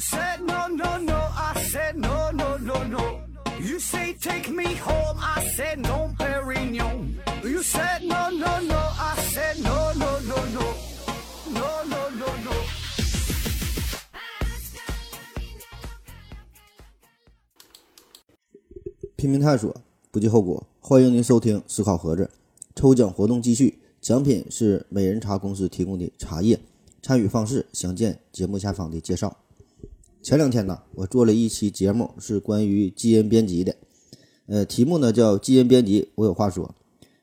said no no no, I said no no no no. You say take me home, I said no, Perignon. You said no no no, I said no no no no, no no no no. 拼命探索，不计后果。欢迎您收听思考盒子抽奖活动继续，奖品是美人茶公司提供的茶叶。参与方式详见节目下方的介绍。前两天呢，我做了一期节目，是关于基因编辑的，呃，题目呢叫“基因编辑”，我有话说。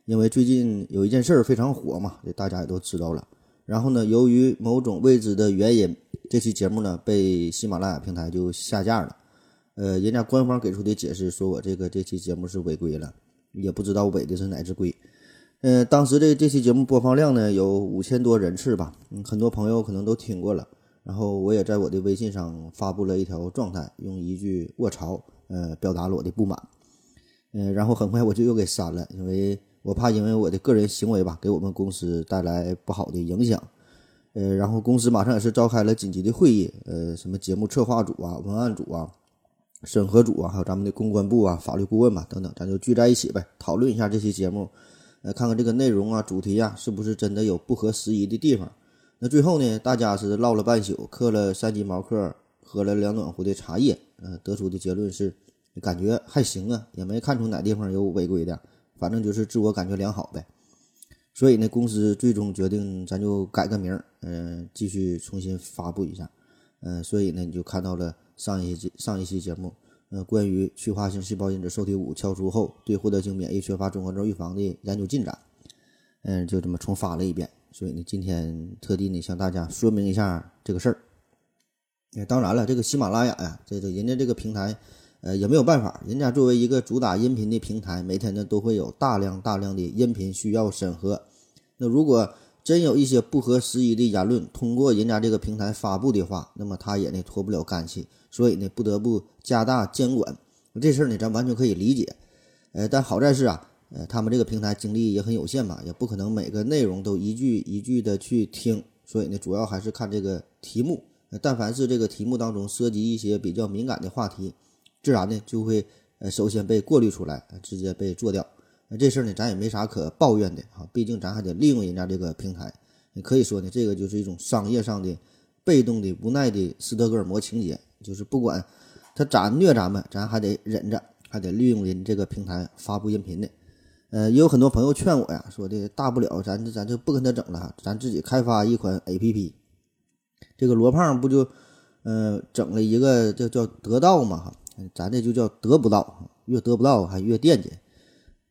因为最近有一件事儿非常火嘛，这大家也都知道了。然后呢，由于某种未知的原因，这期节目呢被喜马拉雅平台就下架了。呃，人家官方给出的解释说我这个这期节目是违规了，也不知道违的是哪只规。呃，当时这这期节目播放量呢有五千多人次吧，嗯，很多朋友可能都听过了。然后我也在我的微信上发布了一条状态，用一句“卧槽”呃表达了我的不满。嗯，然后很快我就又给删了，因为我怕因为我的个人行为吧，给我们公司带来不好的影响。呃，然后公司马上也是召开了紧急的会议，呃，什么节目策划组啊、文案组啊。审核组啊，还有咱们的公关部啊、法律顾问吧等等，咱就聚在一起呗，讨论一下这期节目，呃，看看这个内容啊、主题啊，是不是真的有不合时宜的地方。那最后呢，大家是唠了半宿，嗑了三斤毛嗑，喝了两暖壶的茶叶，呃，得出的结论是，感觉还行啊，也没看出哪地方有违规的，反正就是自我感觉良好呗。所以呢，公司最终决定，咱就改个名儿，嗯，继续重新发布一下，嗯，所以呢，你就看到了。上一期上一期节目，呃，关于去化性细胞因子受体五敲除后对获得性免疫缺乏综合症预防的研究进展，嗯，就这么重发了一遍。所以呢，今天特地呢向大家说明一下这个事儿。当然了，这个喜马拉雅呀，这个人家这个平台，呃，也没有办法，人家作为一个主打音频的平台，每天呢都会有大量大量的音频需要审核。那如果真有一些不合时宜的言论通过人家这个平台发布的话，那么他也呢脱不了干系，所以呢不得不加大监管。这事儿呢咱完全可以理解，呃，但好在是啊，呃，他们这个平台精力也很有限嘛，也不可能每个内容都一句一句的去听，所以呢主要还是看这个题目。但凡是这个题目当中涉及一些比较敏感的话题，自然呢就会呃首先被过滤出来，直接被做掉。那这事儿呢，咱也没啥可抱怨的啊，毕竟咱还得利用人家这个平台。你可以说呢，这个就是一种商业上的被动的无奈的斯德哥尔摩情节，就是不管他咋虐咱们，咱还得忍着，还得利用人这个平台发布音频的。呃，也有很多朋友劝我呀，说的大不了咱咱就不跟他整了，咱自己开发一款 APP。这个罗胖不就呃整了一个叫叫得到嘛哈，咱这就叫得不到，越得不到还越惦记。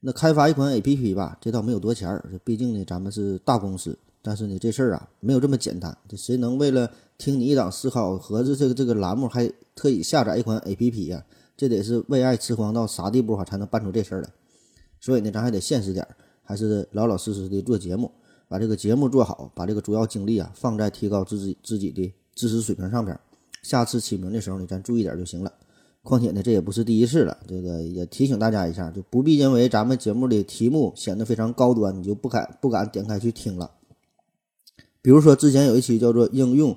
那开发一款 A P P 吧，这倒没有多钱儿，毕竟呢，咱们是大公司。但是呢，这事儿啊，没有这么简单。这谁能为了听你一档思考盒子这个这个栏目，还特意下载一款 A P P 呀？这得是为爱痴狂到啥地步哈，才能办出这事儿来？所以呢，咱还得现实点儿，还是老老实实的做节目，把这个节目做好，把这个主要精力啊放在提高自己自己的知识水平上边。下次起名的时候呢，咱注意点就行了。况且呢，这也不是第一次了。这个也提醒大家一下，就不必因为咱们节目的题目显得非常高端，你就不敢不敢点开去听了。比如说，之前有一期叫做“应用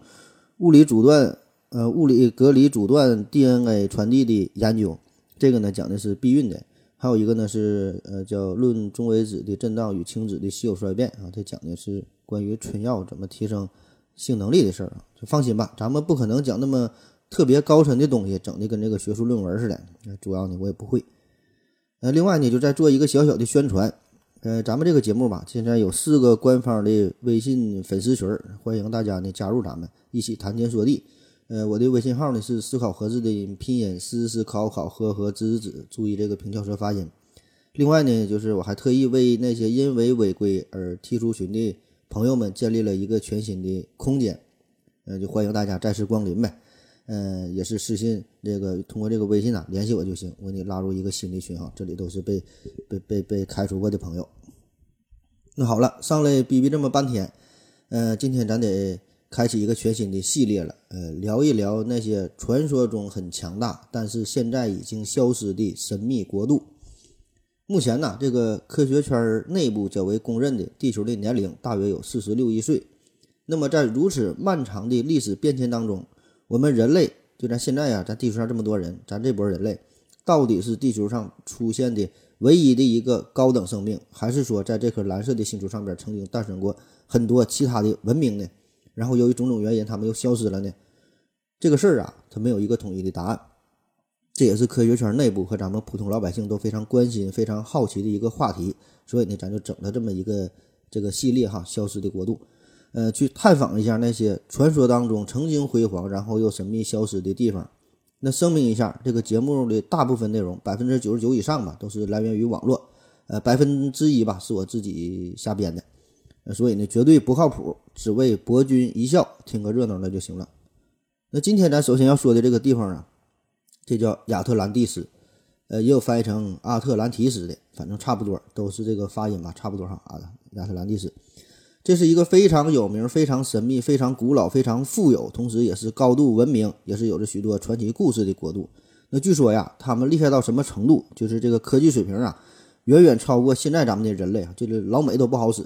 物理阻断，呃，物理隔离阻断 DNA 传递的研究”，这个呢讲的是避孕的；还有一个呢是呃叫“论中微子的震荡与轻子的稀有衰变”啊，这讲的是关于春药怎么提升性能力的事儿啊。就放心吧，咱们不可能讲那么。特别高深的东西，整的跟这个学术论文似的。主要呢，我也不会。呃，另外呢，就再做一个小小的宣传。呃，咱们这个节目吧，现在有四个官方的微信粉丝群欢迎大家呢加入咱们，一起谈天说地。呃，我的微信号呢是思考盒子的拼音思思考考呵呵子子，注意这个平翘舌发音。另外呢，就是我还特意为那些因为违规而踢出群的朋友们建立了一个全新的空间。呃，就欢迎大家再次光临呗。嗯，也是私信这个通过这个微信啊联系我就行，我给你拉入一个新的群哈，这里都是被被被被开除过的朋友。那好了，上来逼逼这么半天，呃，今天咱得开启一个全新的系列了，呃，聊一聊那些传说中很强大，但是现在已经消失的神秘国度。目前呢，这个科学圈内部较为公认的，地球的年龄大约有四十六亿岁。那么在如此漫长的历史变迁当中，我们人类就咱现在呀，咱地球上这么多人，咱这波人类到底是地球上出现的唯一的一个高等生命，还是说在这颗蓝色的星球上边曾经诞生过很多其他的文明呢？然后由于种种原因，他们又消失了呢？这个事儿啊，它没有一个统一的答案。这也是科学圈内部和咱们普通老百姓都非常关心、非常好奇的一个话题。所以呢，咱就整了这么一个这个系列哈，消失的国度，呃，去探访一下那些传说当中曾经辉煌，然后又神秘消失的地方。那声明一下，这个节目的大部分内容，百分之九十九以上吧，都是来源于网络，呃，百分之一吧是我自己瞎编的，所以呢，绝对不靠谱，只为博君一笑，听个热闹那就行了。那今天咱首先要说的这个地方啊，这叫亚特兰蒂斯。呃，也有翻译成阿特兰提斯的，反正差不多，都是这个发音吧，差不多哈。啊，亚特兰蒂斯，这是一个非常有名、非常神秘、非常古老、非常富有，同时也是高度文明，也是有着许多传奇故事的国度。那据说呀，他们厉害到什么程度？就是这个科技水平啊，远远超过现在咱们的人类啊，这个老美都不好使。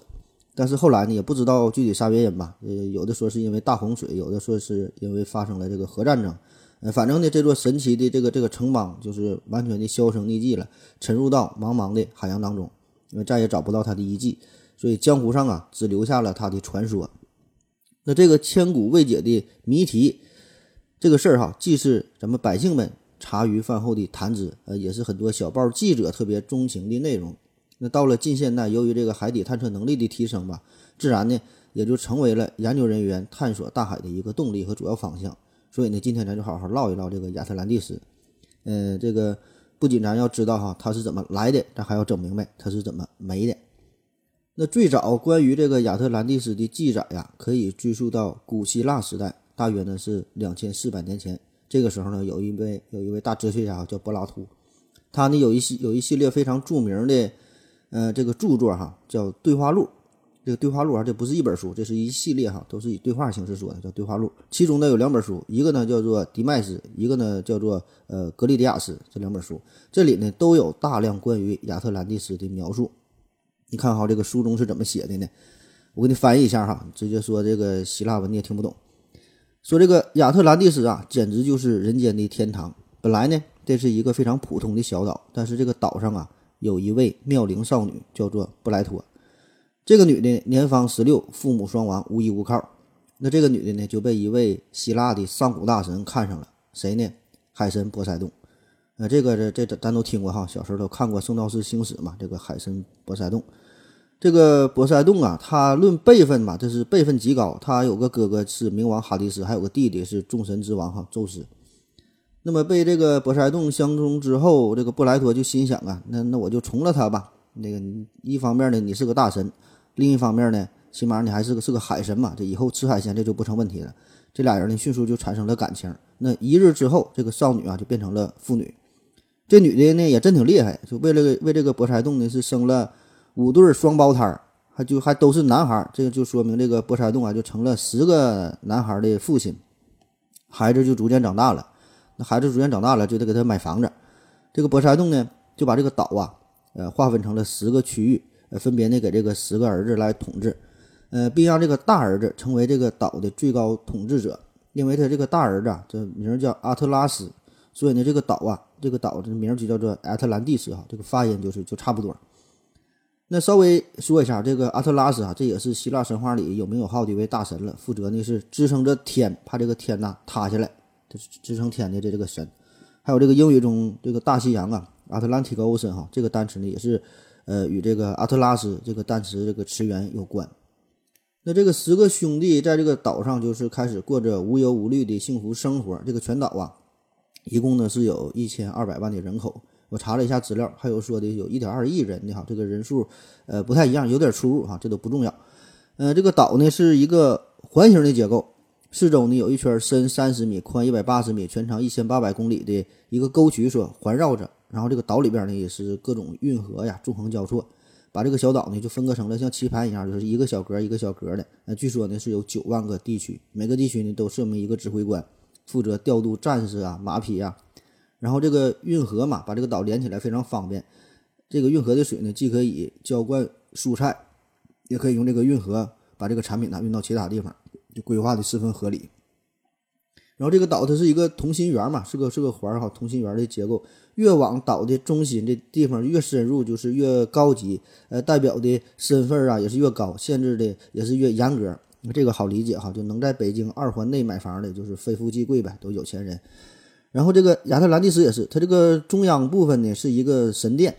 但是后来呢，也不知道具体啥原因吧，呃，有的说是因为大洪水，有的说是因为发生了这个核战争。呃，反正呢，这座神奇的这个这个城邦就是完全的销声匿迹了，沉入到茫茫的海洋当中，因为再也找不到它的遗迹，所以江湖上啊只留下了它的传说。那这个千古未解的谜题，这个事儿哈，既是咱们百姓们茶余饭后的谈资，呃，也是很多小报记者特别钟情的内容。那到了近现代，由于这个海底探测能力的提升吧，自然呢也就成为了研究人员探索大海的一个动力和主要方向。所以呢，今天咱就好好唠一唠这个亚特兰蒂斯。嗯，这个不仅咱要知道哈它是怎么来的，咱还要整明白它是怎么没的。那最早关于这个亚特兰蒂斯的记载呀，可以追溯到古希腊时代，大约呢是两千四百年前。这个时候呢，有一位有一位大哲学家叫柏拉图，他呢有一系有一系列非常著名的呃这个著作哈，叫《对话录》。这个对话录啊，这不是一本书，这是一系列哈，都是以对话形式说的，叫对话录。其中呢有两本书，一个呢叫做《迪麦斯》，一个呢叫做呃《格里迪亚斯》。这两本书，这里呢都有大量关于亚特兰蒂斯的描述。你看哈，这个书中是怎么写的呢？我给你翻译一下哈，直接说这个希腊文你也听不懂。说这个亚特兰蒂斯啊，简直就是人间的天堂。本来呢，这是一个非常普通的小岛，但是这个岛上啊，有一位妙龄少女，叫做布莱托。这个女的年方十六，父母双亡，无依无靠。那这个女的呢，就被一位希腊的上古大神看上了。谁呢？海神波塞冬。呃，这个这这咱都听过哈，小时候都看过《圣斗士星矢》嘛。这个海神波塞冬，这个波塞冬啊，他论辈分吧，这是辈分极高。他有个哥哥是冥王哈迪斯，还有个弟弟是众神之王哈宙斯。那么被这个波塞冬相中之后，这个布莱托就心想啊，那那我就从了他吧。那个一方面呢，你是个大神。另一方面呢，起码你还是个是个海神嘛，这以后吃海鲜这就不成问题了。这俩人呢，迅速就产生了感情。那一日之后，这个少女啊就变成了妇女。这女的呢也真挺厉害，就为了为这个波塞冬呢是生了五对双胞胎，还就还都是男孩。这个就说明这个波塞冬啊就成了十个男孩的父亲。孩子就逐渐长大了，孩子逐渐长大了就得给他买房子。这个波塞冬呢就把这个岛啊呃划分成了十个区域。呃分别呢给这个十个儿子来统治，呃，并让这个大儿子成为这个岛的最高统治者，因为他这个大儿子啊，这名叫阿特拉斯，所以呢，这个岛啊，这个岛的名就叫做亚特兰蒂斯哈，这个发音就是就差不多。那稍微说一下这个阿特拉斯啊，这也是希腊神话里有名有号的一位大神了，负责呢是支撑着天，怕这个天呐塌下来，支撑天的这这个神。还有这个英语中这个大西洋啊，Atlantic Ocean 哈，这个单词呢也是。呃，与这个阿特拉斯这个单词这个词源有关。那这个十个兄弟在这个岛上就是开始过着无忧无虑的幸福生活。这个全岛啊，一共呢是有一千二百万的人口。我查了一下资料，还有说的有一点二亿人的哈，这个人数呃不太一样，有点出入哈，这都不重要。呃，这个岛呢是一个环形的结构，四周呢有一圈深三十米、宽一百八十米、全长一千八百公里的一个沟渠所环绕着。然后这个岛里边呢也是各种运河呀纵横交错，把这个小岛呢就分割成了像棋盘一样，就是一个小格一个小格的。那据说呢是有九万个地区，每个地区呢都设立一个指挥官，负责调度战士啊、马匹啊。然后这个运河嘛，把这个岛连起来非常方便。这个运河的水呢，既可以浇灌蔬菜，也可以用这个运河把这个产品呢运到其他地方，就规划的十分合理。然后这个岛它是一个同心圆嘛，是个是个环儿哈，同心圆的结构。越往岛的中心这地方越深入，就是越高级，呃，代表的身份啊也是越高，限制的也是越严格。这个好理解哈，就能在北京二环内买房的，就是非富即贵呗，都有钱人。然后这个亚特兰蒂斯也是，它这个中央部分呢是一个神殿，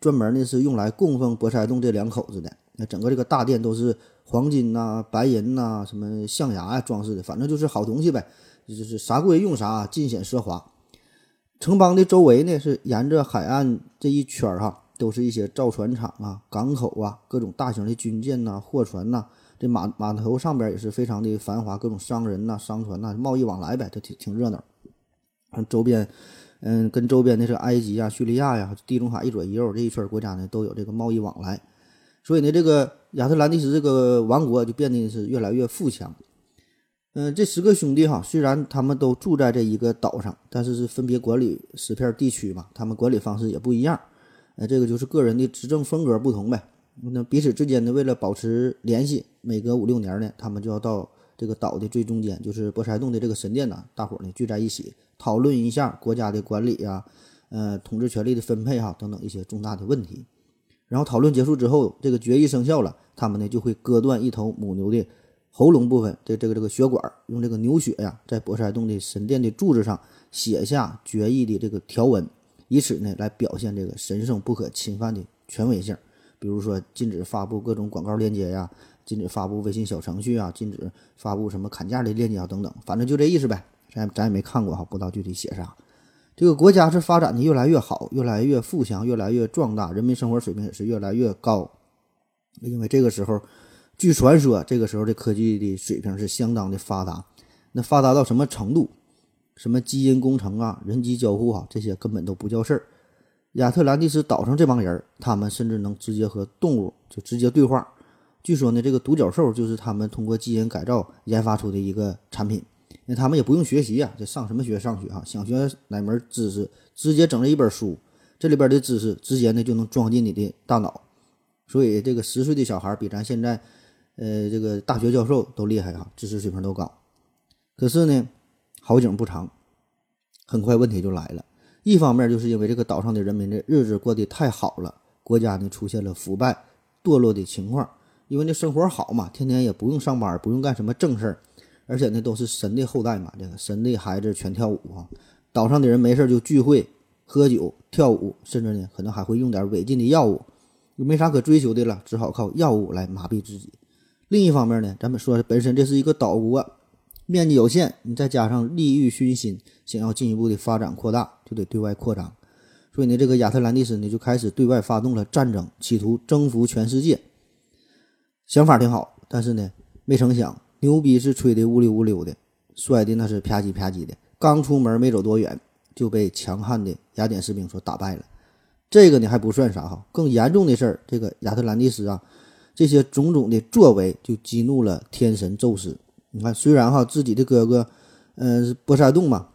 专门呢是用来供奉博塞冬这两口子的。那整个这个大殿都是黄金呐、白银呐、什么象牙呀装饰的，反正就是好东西呗，就是啥贵用啥，尽显奢华。城邦的周围呢是沿着海岸这一圈儿哈，都是一些造船厂啊、港口啊、各种大型的军舰呐、货船呐。这码码头上边也是非常的繁华，各种商人呐、商船呐，贸易往来呗，都挺挺热闹。周边，嗯，跟周边的这埃及啊、叙利亚呀、地中海一左一右这一圈国家呢，都有这个贸易往来。所以呢，这个亚特兰蒂斯这个王国就变得是越来越富强。嗯，这十个兄弟哈，虽然他们都住在这一个岛上，但是是分别管理十片地区嘛，他们管理方式也不一样。呃，这个就是个人的执政风格不同呗。那彼此之间呢，为了保持联系，每隔五六年呢，他们就要到这个岛的最中间，就是波塞冬的这个神殿呢，大伙儿呢聚在一起，讨论一下国家的管理呀，呃，统治权力的分配哈，等等一些重大的问题。然后讨论结束之后，这个决议生效了，他们呢就会割断一头母牛的喉咙部分的这个这个血管，用这个牛血呀，在博塞洞的神殿的柱子上写下决议的这个条文，以此呢来表现这个神圣不可侵犯的权威性。比如说，禁止发布各种广告链接呀，禁止发布微信小程序啊，禁止发布什么砍价的链接啊，等等，反正就这意思呗。咱咱也没看过哈，不知道具体写啥。这个国家是发展的越来越好，越来越富强，越来越壮大，人民生活水平也是越来越高。因为这个时候，据传说，这个时候的科技的水平是相当的发达。那发达到什么程度？什么基因工程啊，人机交互啊，这些根本都不叫事儿。亚特兰蒂斯岛上这帮人，他们甚至能直接和动物就直接对话。据说呢，这个独角兽就是他们通过基因改造研发出的一个产品。那他们也不用学习啊，这上什么学上学哈？想学哪门知识，直接整了一本书，这里边的知识直接呢就能装进你的大脑。所以这个十岁的小孩比咱现在，呃，这个大学教授都厉害哈，知识水平都高。可是呢，好景不长，很快问题就来了。一方面就是因为这个岛上的人民的日子过得太好了，国家呢出现了腐败堕落的情况。因为那生活好嘛，天天也不用上班，不用干什么正事儿，而且呢都是神的后代嘛，这个神的孩子全跳舞啊。岛上的人没事就聚会、喝酒、跳舞，甚至呢可能还会用点违禁的药物，又没啥可追求的了，只好靠药物来麻痹自己。另一方面呢，咱们说本身这是一个岛国。面积有限，你再加上利欲熏心，想要进一步的发展扩大，就得对外扩张。所以呢，这个亚特兰蒂斯呢就开始对外发动了战争，企图征服全世界。想法挺好，但是呢，没成想牛逼是吹的乌溜乌溜的，摔的那是啪叽啪叽的。刚出门没走多远，就被强悍的雅典士兵所打败了。这个呢还不算啥哈，更严重的事儿，这个亚特兰蒂斯啊，这些种种的作为就激怒了天神宙斯。你看，虽然哈自己的哥哥，呃，波塞冬嘛，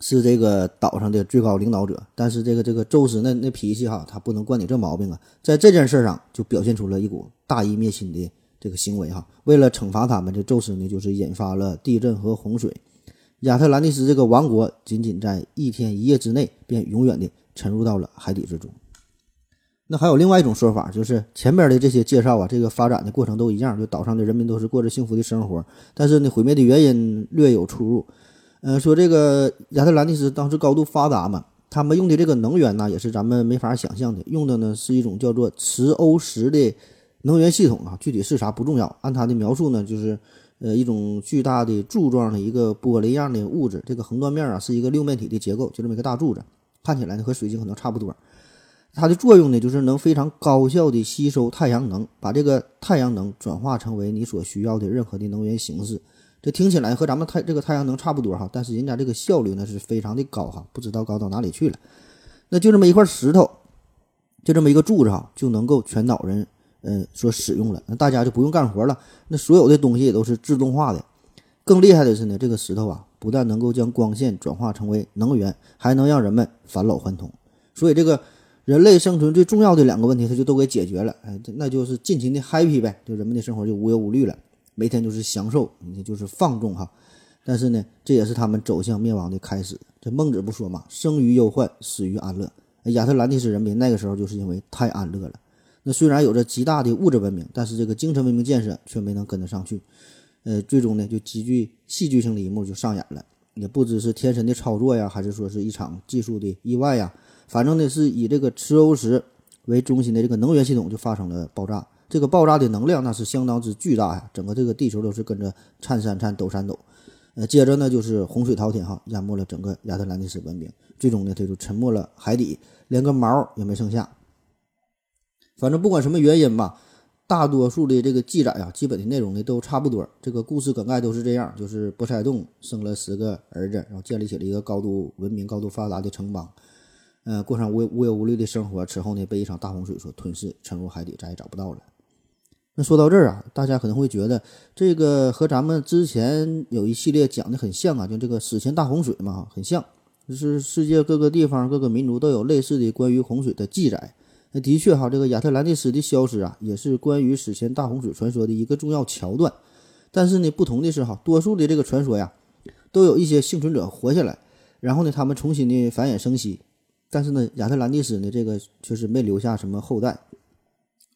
是这个岛上的最高领导者，但是这个这个宙斯那那脾气哈，他不能惯你这毛病啊，在这件事上就表现出了一股大义灭亲的这个行为哈。为了惩罚他们，这宙斯呢就是引发了地震和洪水，亚特兰蒂斯这个王国仅仅在一天一夜之内便永远的沉入到了海底之中。那还有另外一种说法，就是前边的这些介绍啊，这个发展的过程都一样，就岛上的人民都是过着幸福的生活。但是呢，毁灭的原因略有出入。嗯，说这个亚特兰蒂斯当时高度发达嘛，他们用的这个能源呢，也是咱们没法想象的，用的呢是一种叫做磁欧石的能源系统啊，具体是啥不重要。按他的描述呢，就是呃一种巨大的柱状的一个玻璃样的物质，这个横断面啊是一个六面体的结构，就这么一个大柱子，看起来呢和水晶可能差不多。它的作用呢，就是能非常高效的吸收太阳能，把这个太阳能转化成为你所需要的任何的能源形式。这听起来和咱们太这个太阳能差不多哈，但是人家这个效率呢是非常的高哈，不知道高到哪里去了。那就这么一块石头，就这么一个柱子哈，就能够全岛人嗯所使用了。那大家就不用干活了，那所有的东西也都是自动化的。更厉害的是呢，这个石头啊，不但能够将光线转化成为能源，还能让人们返老还童。所以这个。人类生存最重要的两个问题，他就都给解决了，哎，那就是尽情的 happy 呗，就人们的生活就无忧无虑了，每天就是享受，就是放纵哈。但是呢，这也是他们走向灭亡的开始。这孟子不说嘛，生于忧患，死于安乐。亚特兰蒂斯人民那个时候就是因为太安乐了。那虽然有着极大的物质文明，但是这个精神文明建设却没能跟得上去。呃，最终呢，就极具戏剧性的一幕就上演了。也不知是天神的操作呀，还是说是一场技术的意外呀？反正呢，是以这个磁欧石为中心的这个能源系统就发生了爆炸。这个爆炸的能量那是相当之巨大呀，整个这个地球都是跟着颤颤颤、抖颤抖。呃，接着呢就是洪水滔天哈，淹没了整个亚特兰蒂斯文明，最终呢它就沉没了海底，连个毛也没剩下。反正不管什么原因吧，大多数的这个记载啊，基本的内容呢都差不多。这个故事梗概都是这样，就是波塞冬生了十个儿子，然后建立起了一个高度文明、高度发达的城邦，呃，过上无无忧无虑的生活。此后呢，被一场大洪水所吞噬，沉入海底，再也找不到了。那说到这儿啊，大家可能会觉得这个和咱们之前有一系列讲的很像啊，就这个史前大洪水嘛，很像，就是世界各个地方、各个民族都有类似的关于洪水的记载。那的确哈，这个亚特兰蒂斯的消失啊，也是关于史前大洪水传说的一个重要桥段。但是呢，不同的是哈，多数的这个传说呀，都有一些幸存者活下来，然后呢，他们重新的繁衍生息。但是呢，亚特兰蒂斯呢，这个确实没留下什么后代。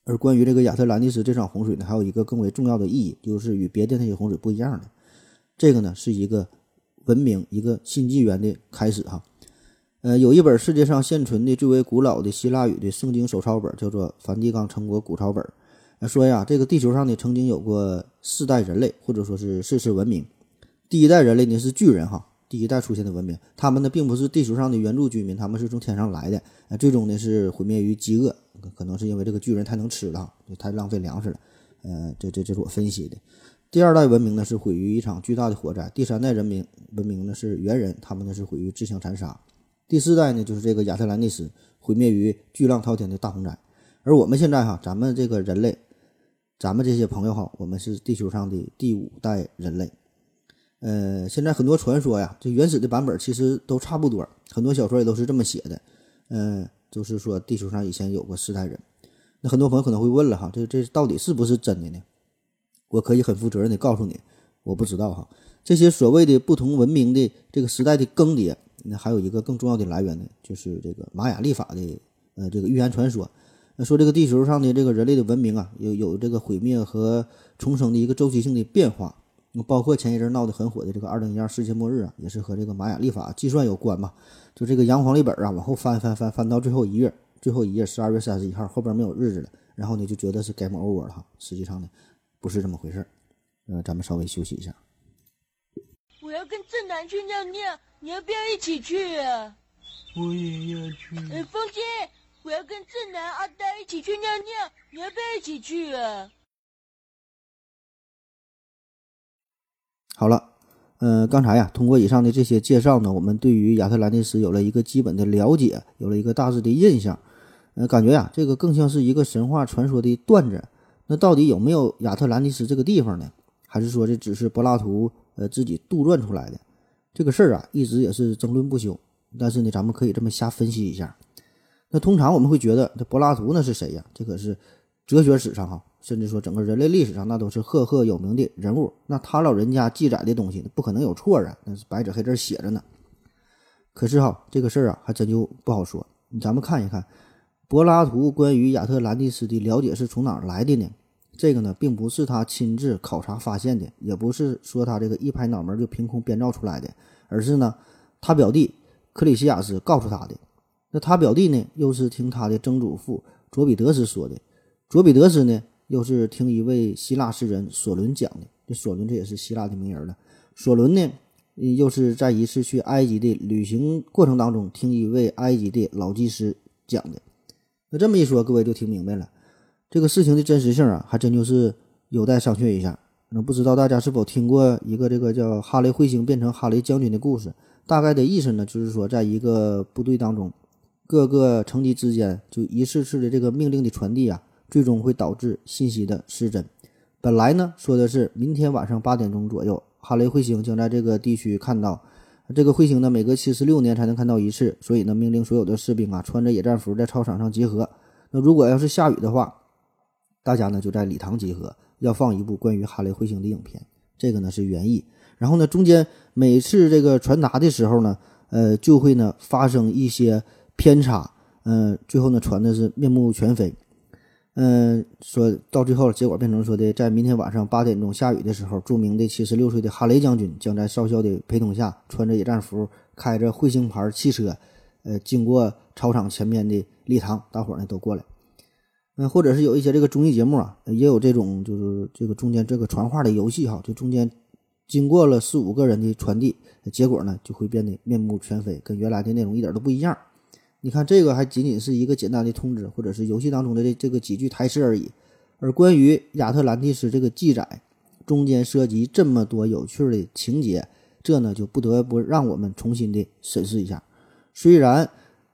而关于这个亚特兰蒂斯这场洪水呢，还有一个更为重要的意义，就是与别的那些洪水不一样的，这个呢是一个文明、一个新纪元的开始哈。呃，有一本世界上现存的最为古老的希腊语的圣经手抄本，叫做《梵蒂冈成果古抄本》。说呀，这个地球上呢曾经有过四代人类，或者说是四次文明。第一代人类呢是巨人哈，第一代出现的文明，他们呢并不是地球上的原住居民，他们是从天上来的。呃，最终呢是毁灭于饥饿。可能是因为这个巨人太能吃了，就太浪费粮食了。呃，这这这是我分析的。第二代文明呢是毁于一场巨大的火灾。第三代人民文明呢是猿人，他们呢是毁于自相残杀。第四代呢就是这个亚特兰蒂斯毁灭于巨浪滔天的大洪灾。而我们现在哈，咱们这个人类，咱们这些朋友哈，我们是地球上的第五代人类。呃，现在很多传说呀，这原始的版本其实都差不多，很多小说也都是这么写的。嗯。就是说，地球上以前有过四代人，那很多朋友可能会问了哈，这这到底是不是真的呢？我可以很负责任的告诉你，我不知道哈。这些所谓的不同文明的这个时代的更迭，那还有一个更重要的来源呢，就是这个玛雅历法的呃这个预言传说。那说这个地球上的这个人类的文明啊，有有这个毁灭和重生的一个周期性的变化。那包括前一阵闹得很火的这个二零一二世界末日啊，也是和这个玛雅历法计算有关嘛。就这个阳黄历本啊，往后翻翻翻翻到最后一页，最后一页十二月三十一号，后边没有日子了。然后呢，就觉得是 game over 了哈。实际上呢，不是这么回事儿。呃，咱们稍微休息一下。我要跟正南去尿尿，你要不要一起去啊？我也要去。哎，风姐，我要跟正南、阿呆一起去尿尿，你要不要一起去啊？好了，呃，刚才呀，通过以上的这些介绍呢，我们对于亚特兰蒂斯有了一个基本的了解，有了一个大致的印象。呃，感觉呀，这个更像是一个神话传说的段子。那到底有没有亚特兰蒂斯这个地方呢？还是说这只是柏拉图呃自己杜撰出来的？这个事儿啊，一直也是争论不休。但是呢，咱们可以这么瞎分析一下。那通常我们会觉得，这柏拉图那是谁呀？这可是哲学史上哈。甚至说，整个人类历史上那都是赫赫有名的人物，那他老人家记载的东西不可能有错啊，那是白纸黑字写着呢。可是哈，这个事儿啊，还真就不好说。咱们看一看，柏拉图关于亚特兰蒂斯的了解是从哪儿来的呢？这个呢，并不是他亲自考察发现的，也不是说他这个一拍脑门就凭空编造出来的，而是呢，他表弟克里西亚斯告诉他的。那他表弟呢，又是听他的曾祖父卓比德斯说的。卓比德斯呢？又是听一位希腊诗人索伦讲的，这索伦这也是希腊的名人了。索伦呢，又是在一次去埃及的旅行过程当中，听一位埃及的老技师讲的。那这么一说，各位就听明白了，这个事情的真实性啊，还真就是有待商榷一下。那不知道大家是否听过一个这个叫哈雷彗星变成哈雷将军的故事？大概的意思呢，就是说，在一个部队当中，各个层级之间就一次次的这个命令的传递啊。最终会导致信息的失真。本来呢，说的是明天晚上八点钟左右，哈雷彗星将在这个地区看到。这个彗星呢，每隔七十六年才能看到一次，所以呢，命令所有的士兵啊，穿着野战服在操场上集合。那如果要是下雨的话，大家呢就在礼堂集合，要放一部关于哈雷彗星的影片。这个呢是原意。然后呢，中间每次这个传达的时候呢，呃，就会呢发生一些偏差，嗯、最后呢传的是面目全非。嗯，说到最后，结果变成说的，在明天晚上八点钟下雨的时候，著名的七十六岁的哈雷将军将在少校的陪同下，穿着野战服，开着彗星牌汽车，呃，经过操场前面的礼堂，大伙儿呢都过来。嗯，或者是有一些这个综艺节目啊，也有这种就是这个中间这个传话的游戏哈，就中间经过了四五个人的传递，结果呢就会变得面目全非，跟原来的内容一点都不一样。你看这个还仅仅是一个简单的通知，或者是游戏当中的这这个几句台词而已。而关于亚特兰蒂斯这个记载，中间涉及这么多有趣的情节，这呢就不得不让我们重新的审视一下。虽然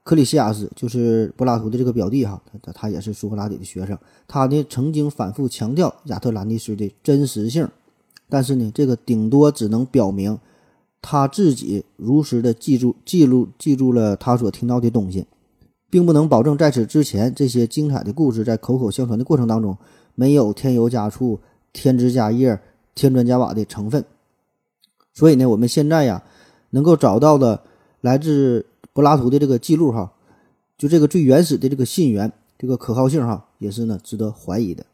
克里西亚斯就是柏拉图的这个表弟哈，他他他也是苏格拉底的学生，他呢曾经反复强调亚特兰蒂斯的真实性，但是呢，这个顶多只能表明他自己如实的记住、记录、记住了他所听到的东西，并不能保证在此之前这些精彩的故事在口口相传的过程当中没有添油加醋、添枝加叶、添砖加瓦的成分。所以呢，我们现在呀能够找到的来自柏拉图的这个记录哈，就这个最原始的这个信源，这个可靠性哈也是呢值得怀疑的。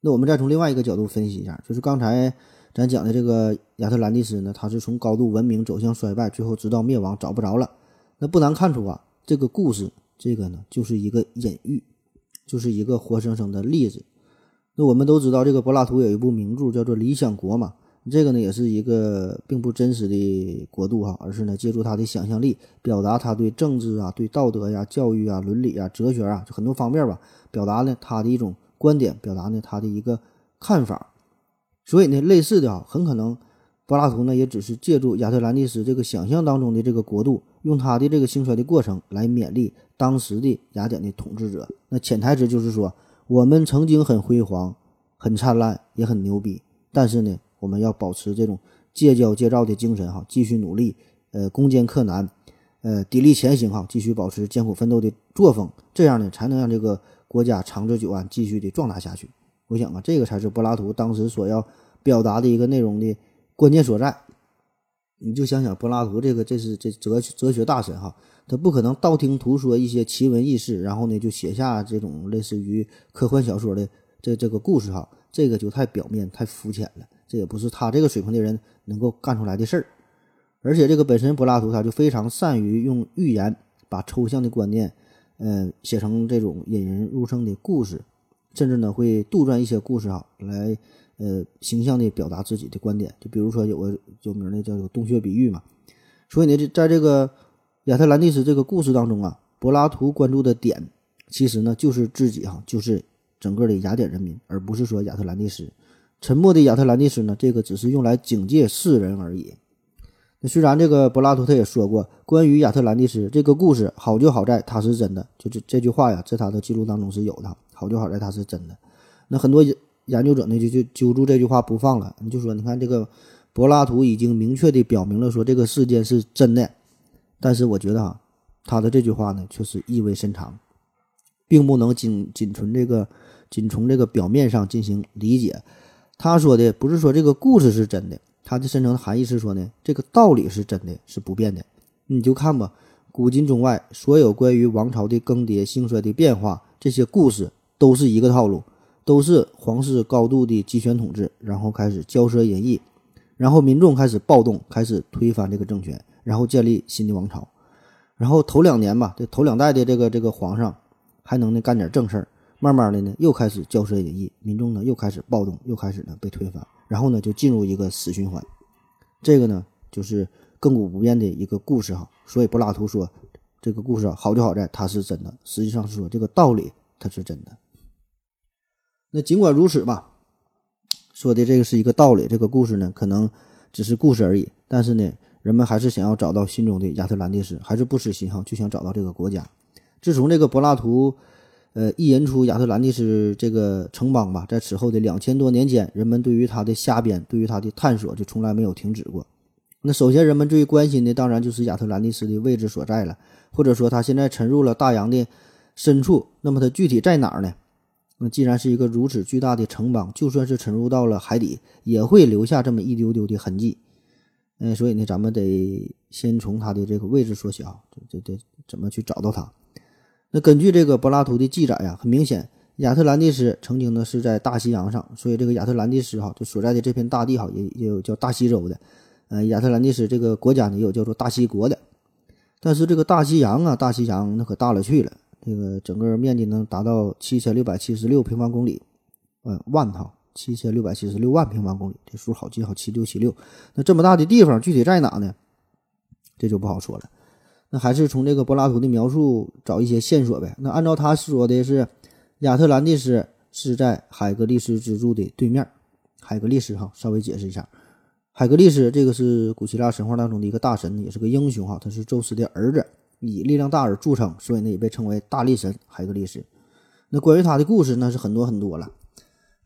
那我们再从另外一个角度分析一下，就是刚才咱讲的这个亚特兰蒂斯呢，它是从高度文明走向衰败，最后直到灭亡，找不着了。那不难看出啊，这个故事这个呢就是一个隐喻，就是一个活生生的例子。那我们都知道，这个柏拉图有一部名著叫做《理想国》嘛，这个呢也是一个并不真实的国度哈，而是呢借助他的想象力，表达他对政治啊、对道德呀、教育啊、伦理啊、哲学啊，就很多方面吧，表达呢他的一种观点，表达呢他的一个看法。所以呢，类似的啊，很可能柏拉图呢也只是借助亚特兰蒂斯这个想象当中的这个国度，用他的这个兴衰的过程来勉励当时的雅典的统治者。那潜台词就是说，我们曾经很辉煌、很灿烂，也很牛逼，但是呢，我们要保持这种戒骄戒躁的精神哈，继续努力，呃，攻坚克难，呃，砥砺前行哈，继续保持艰苦奋斗的作风，这样呢，才能让这个国家长治久安，继续的壮大下去。我想啊，这个才是柏拉图当时所要表达的一个内容的关键所在。你就想想柏拉图这个，这是这哲哲学大神哈，他不可能道听途说一些奇闻异事，然后呢就写下这种类似于科幻小说的这这个故事哈，这个就太表面太肤浅了，这也不是他这个水平的人能够干出来的事儿。而且这个本身柏拉图他就非常善于用寓言把抽象的观念，呃，写成这种引人入胜的故事，甚至呢会杜撰一些故事哈来。呃，形象的表达自己的观点，就比如说有个有名的叫做洞穴比喻嘛。所以呢，这在这个亚特兰蒂斯这个故事当中啊，柏拉图关注的点其实呢就是自己哈，就是整个的雅典人民，而不是说亚特兰蒂斯。沉默的亚特兰蒂斯呢，这个只是用来警戒世人而已。那虽然这个柏拉图他也说过，关于亚特兰蒂斯这个故事好就好在它是真的，就这这句话呀，在他的记录当中是有的。好就好在它是真的。那很多研究者呢就就揪住这句话不放了，你就说，你看这个柏拉图已经明确的表明了说这个事件是真的，但是我觉得哈，他的这句话呢却是意味深长，并不能仅仅从这个仅从这个表面上进行理解。他说的不是说这个故事是真的，他的深层含义是说呢，这个道理是真的，是不变的。你就看吧，古今中外所有关于王朝的更迭、兴衰的变化，这些故事都是一个套路。都是皇室高度的集权统治，然后开始骄奢淫逸，然后民众开始暴动，开始推翻这个政权，然后建立新的王朝。然后头两年吧，这头两代的这个这个皇上还能呢干点正事儿，慢慢的呢又开始骄奢淫逸，民众呢又开始暴动，又开始呢被推翻，然后呢就进入一个死循环。这个呢就是亘古不变的一个故事哈。所以柏拉图说这个故事好就好在它是真的，实际上是说这个道理它是真的。那尽管如此吧，说的这个是一个道理，这个故事呢可能只是故事而已。但是呢，人们还是想要找到心中的亚特兰蒂斯，还是不死心哈，就想找到这个国家。自从这个柏拉图，呃，一言出亚特兰蒂斯这个城邦吧，在此后的两千多年间，人们对于它的瞎编，对于它的探索，就从来没有停止过。那首先，人们最关心的当然就是亚特兰蒂斯的位置所在了，或者说它现在沉入了大洋的深处。那么它具体在哪儿呢？那既然是一个如此巨大的城邦，就算是沉入到了海底，也会留下这么一丢丢的痕迹。嗯，所以呢，咱们得先从它的这个位置说起啊，这这这怎么去找到它？那根据这个柏拉图的记载呀，很明显，亚特兰蒂斯曾经呢是在大西洋上，所以这个亚特兰蒂斯哈，就所在的这片大地哈，也也有叫大西洲的。呃，亚特兰蒂斯这个国家呢，也有叫做大西国的。但是这个大西洋啊，大西洋那可大了去了，这个整个面积能达到七千六百七十六平方公里，嗯，万哈。七千六百七十六万平方公里，这数好记好，七六七六。那这么大的地方，具体在哪呢？这就不好说了。那还是从这个柏拉图的描述找一些线索呗。那按照他说的是，亚特兰蒂斯是在海格力斯之柱的对面。海格力斯哈，稍微解释一下，海格力斯这个是古希腊神话当中的一个大神，也是个英雄哈。他是宙斯的儿子，以力量大而著称，所以呢也被称为大力神海格力斯。那关于他的故事那是很多很多了。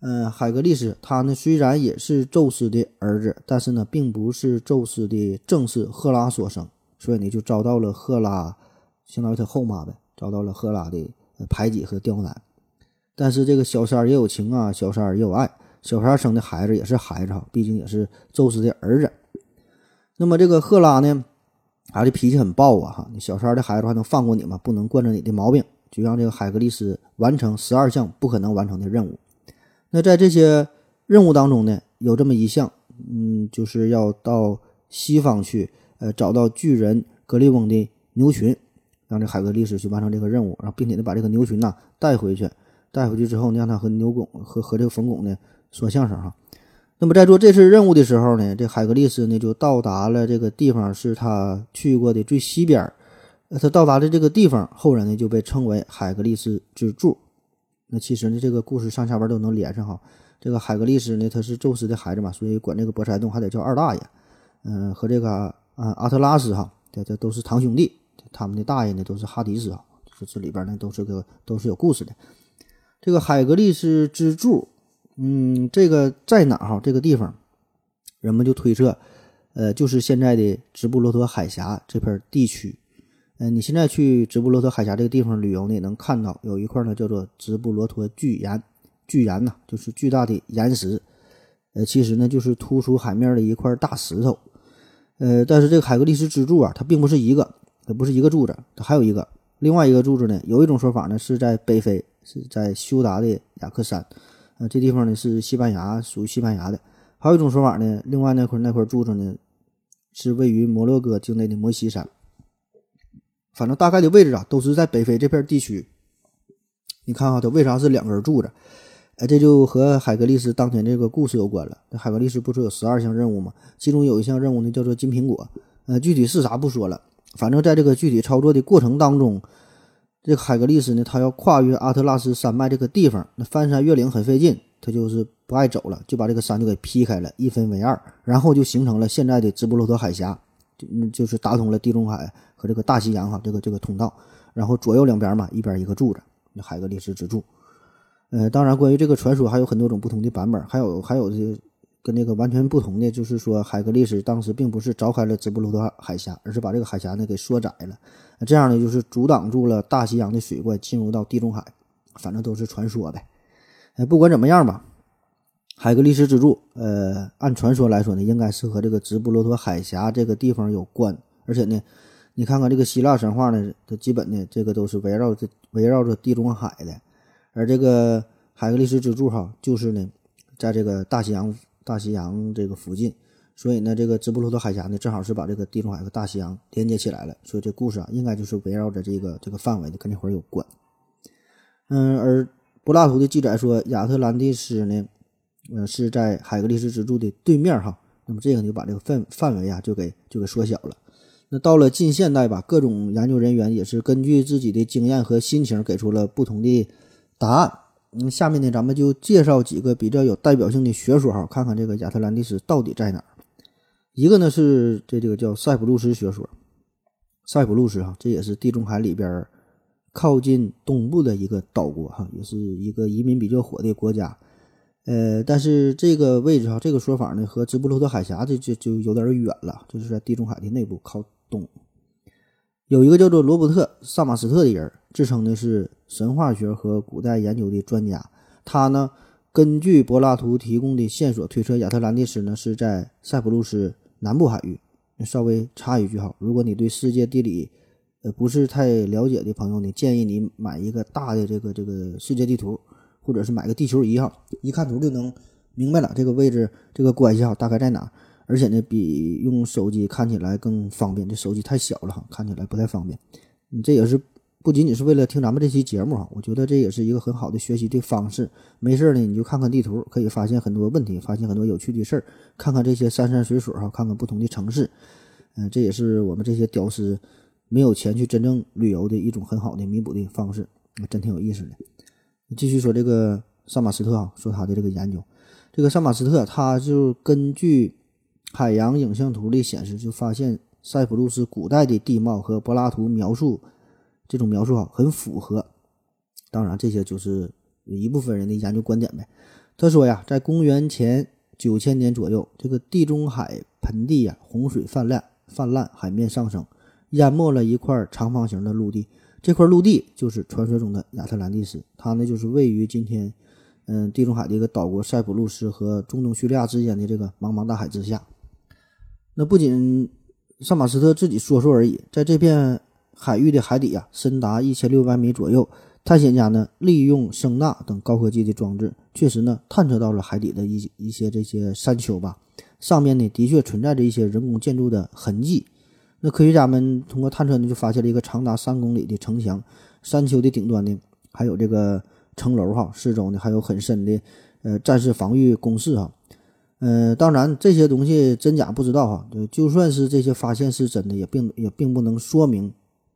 嗯，海格力斯他呢虽然也是宙斯的儿子，但是呢并不是宙斯的正室赫拉所生，所以呢就遭到了赫拉，相当于他后妈呗，遭到了赫拉的排挤和刁难。但是这个小三儿也有情啊，小三儿也有爱，小三儿生的孩子也是孩子哈，毕竟也是宙斯的儿子。那么这个赫拉呢，他的脾气很暴啊哈，你小三儿的孩子还能放过你吗？不能惯着你的毛病，就让这个海格力斯完成十二项不可能完成的任务。那在这些任务当中呢，有这么一项，嗯，就是要到西方去，呃，找到巨人格利翁的牛群，让这海格力斯去完成这个任务，然后并且呢把这个牛群呐带回去，带回去之后呢，让他和牛拱和和这个冯巩呢说相声哈。那么在做这次任务的时候呢，这海格力斯呢就到达了这个地方，是他去过的最西边儿。他到达的这个地方，后人呢就被称为海格力斯之柱。那其实呢，这个故事上下边都能连上哈。这个海格力斯呢，他是宙斯的孩子嘛，所以管这个波塞冬还得叫二大爷。嗯，和这个啊阿特拉斯哈，这这都是堂兄弟。他们的大爷呢都是哈迪斯啊，这这里边呢都是个都是有故事的。这个海格力斯之柱，嗯，这个在哪哈？这个地方，人们就推测，呃，就是现在的直布罗陀海峡这片地区。嗯，你现在去直布罗陀海峡这个地方旅游呢，也能看到有一块呢叫做直布罗陀巨岩，巨岩呢就是巨大的岩石，呃，其实呢就是突出海面的一块大石头，呃，但是这个海格力斯之柱啊，它并不是一个，它不是一个柱子，它还有一个，另外一个柱子呢，有一种说法呢是在北非，是在休达的雅克山，呃，这地方呢是西班牙，属于西班牙的，还有一种说法呢，另外那块那块柱子呢是位于摩洛哥境内的摩西山。反正大概的位置啊，都是在北非这片地区。你看啊，它为啥是两根柱子？哎，这就和海格力斯当天这个故事有关了。那海格力斯不是有十二项任务吗？其中有一项任务呢，叫做金苹果。呃，具体是啥不说了。反正在这个具体操作的过程当中，这个海格力斯呢，他要跨越阿特拉斯山脉这个地方，那翻山越岭很费劲，他就是不爱走了，就把这个山就给劈开了，一分为二，然后就形成了现在的直布罗陀海峡，就就是打通了地中海。和这个大西洋哈，这个这个通道，然后左右两边嘛，一边一个柱子，那海格力斯之柱。呃，当然，关于这个传说还有很多种不同的版本，还有还有的跟那个完全不同的，就是说海格力斯当时并不是凿开了直布罗陀海峡，而是把这个海峡呢给缩窄了，这样呢就是阻挡住了大西洋的水怪进入到地中海。反正都是传说呗。哎，不管怎么样吧，海格力斯之柱，呃，按传说来说呢，应该是和这个直布罗陀海峡这个地方有关，而且呢。你看看这个希腊神话呢，它基本呢这个都是围绕着围绕着地中海的，而这个海格力斯之柱哈，就是呢在这个大西洋大西洋这个附近，所以呢这个直布罗陀海峡呢正好是把这个地中海和大西洋连接起来了，所以这故事啊应该就是围绕着这个这个范围的跟这会儿有关。嗯，而柏拉图的记载说亚特兰蒂斯呢，呃是在海格力斯之柱的对面哈，那么这个就把这个范范围啊就给就给缩小了。那到了近现代吧，各种研究人员也是根据自己的经验和心情给出了不同的答案。嗯，下面呢，咱们就介绍几个比较有代表性的学说哈，看看这个亚特兰蒂斯到底在哪儿。一个呢是这这个叫塞浦路斯学说，塞浦路斯哈，这也是地中海里边靠近东部的一个岛国哈，也是一个移民比较火的国家。呃，但是这个位置哈，这个说法呢，和直布罗陀海峡这就就有点远了，就是在地中海的内部靠。东有一个叫做罗伯特·萨马斯特的人，自称的是神话学和古代研究的专家。他呢根据柏拉图提供的线索推测，亚特兰蒂斯呢是在塞浦路斯南部海域。稍微插一句哈，如果你对世界地理呃不是太了解的朋友呢，建议你买一个大的这个这个世界地图，或者是买个地球仪哈，一看图就能明白了这个位置这个关系哈大概在哪。而且呢，比用手机看起来更方便。这手机太小了哈，看起来不太方便。你这也是不仅仅是为了听咱们这期节目哈，我觉得这也是一个很好的学习的方式。没事呢，你就看看地图，可以发现很多问题，发现很多有趣的事儿。看看这些山山水水哈，看看不同的城市。嗯，这也是我们这些屌丝没有钱去真正旅游的一种很好的弥补的方式。真挺有意思的。继续说这个萨马斯特啊，说他的这个研究。这个萨马斯特他就根据。海洋影像图的显示，就发现塞浦路斯古代的地貌和柏拉图描述这种描述啊很符合。当然，这些就是一部分人的研究观点呗。他说呀，在公元前九千年左右，这个地中海盆地呀洪水泛滥，泛滥海面上升，淹没了一块长方形的陆地。这块陆地就是传说中的亚特兰蒂斯，它呢就是位于今天嗯地中海的一个岛国塞浦路斯和中东叙利亚之间的这个茫茫大海之下。那不仅萨马斯特自己说说而已，在这片海域的海底啊，深达一千六百米左右。探险家呢，利用声呐等高科技的装置，确实呢，探测到了海底的一一些这些山丘吧。上面呢，的确存在着一些人工建筑的痕迹。那科学家们通过探测呢，就发现了一个长达三公里的城墙，山丘的顶端呢，还有这个城楼哈，四周呢还有很深的呃战士防御工事哈。嗯，当然这些东西真假不知道哈。就算是这些发现是真的，也并也并不能说明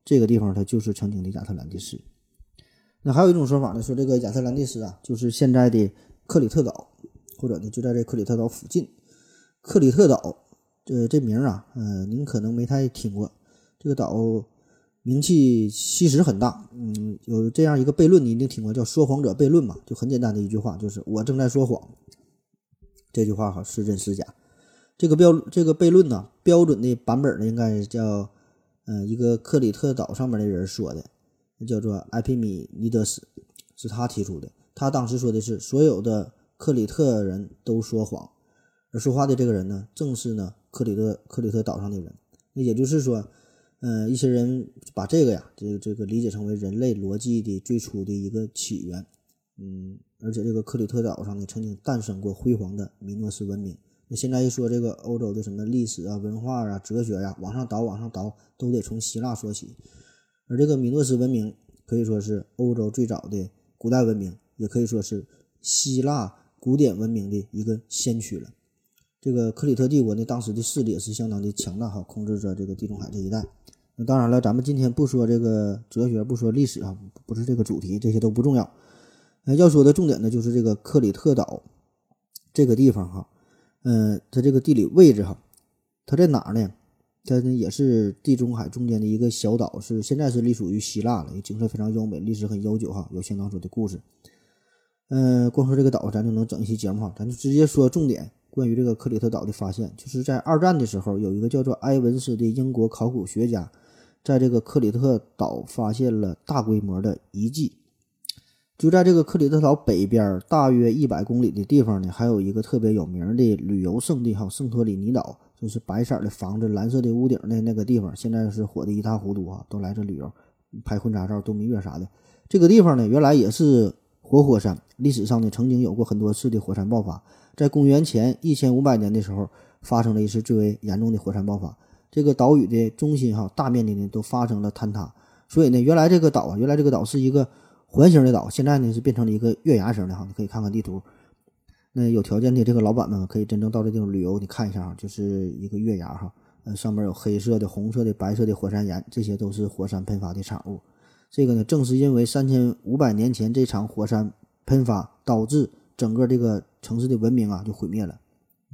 这个地方它就是曾经的亚特兰蒂斯。那还有一种说法呢，说这个亚特兰蒂斯啊，就是现在的克里特岛，或者呢就在这克里特岛附近。克里特岛，这这名啊，嗯，您可能没太听过。这个岛名气其实很大，嗯，有这样一个悖论，你一定听过，叫说谎者悖论嘛，就很简单的一句话，就是我正在说谎。这句话哈是真是假？这个标这个悖论呢，标准的版本呢，应该叫嗯一个克里特岛上面的人说的，叫做埃皮米尼德斯，是他提出的。他当时说的是所有的克里特人都说谎，而说话的这个人呢，正是呢克里特克里特岛上的人。那也就是说，嗯，一些人把这个呀，这个这个理解成为人类逻辑的最初的一个起源，嗯。而且这个克里特岛上呢，曾经诞生过辉煌的米诺斯文明。那现在一说这个欧洲的什么历史啊、文化啊、哲学呀，往上倒、往上倒，都得从希腊说起。而这个米诺斯文明可以说是欧洲最早的古代文明，也可以说是希腊古典文明的一个先驱了。这个克里特帝国呢，当时的势力也是相当的强大哈，控制着这个地中海这一带。那当然了，咱们今天不说这个哲学，不说历史啊，不是这个主题，这些都不重要。那要说的重点呢，就是这个克里特岛这个地方哈，嗯，它这个地理位置哈，它在哪儿呢？它呢也是地中海中间的一个小岛，是现在是隶属于希腊了，景色非常优美，历史很悠久哈，有相当多的故事。嗯，光说这个岛，咱就能整一期节目哈，咱就直接说重点，关于这个克里特岛的发现，就是在二战的时候，有一个叫做埃文斯的英国考古学家，在这个克里特岛发现了大规模的遗迹。就在这个克里特岛北边大约一百公里的地方呢，还有一个特别有名的旅游胜地哈，圣托里尼岛，就是白色的房子、蓝色的屋顶的那个地方，现在是火的一塌糊涂啊，都来这旅游，拍婚纱照、度蜜月啥的。这个地方呢，原来也是活火山，历史上呢曾经有过很多次的火山爆发，在公元前一千五百年的时候，发生了一次最为严重的火山爆发，这个岛屿的中心哈，大面积呢都发生了坍塌，所以呢，原来这个岛啊，原来这个岛是一个。环形的岛现在呢是变成了一个月牙形的哈，你可以看看地图。那有条件的这个老板们可以真正到这地方旅游，你看一下啊，就是一个月牙哈，呃，上面有黑色的、红色的、白色的火山岩，这些都是火山喷发的产物。这个呢，正是因为三千五百年前这场火山喷发导致整个这个城市的文明啊就毁灭了。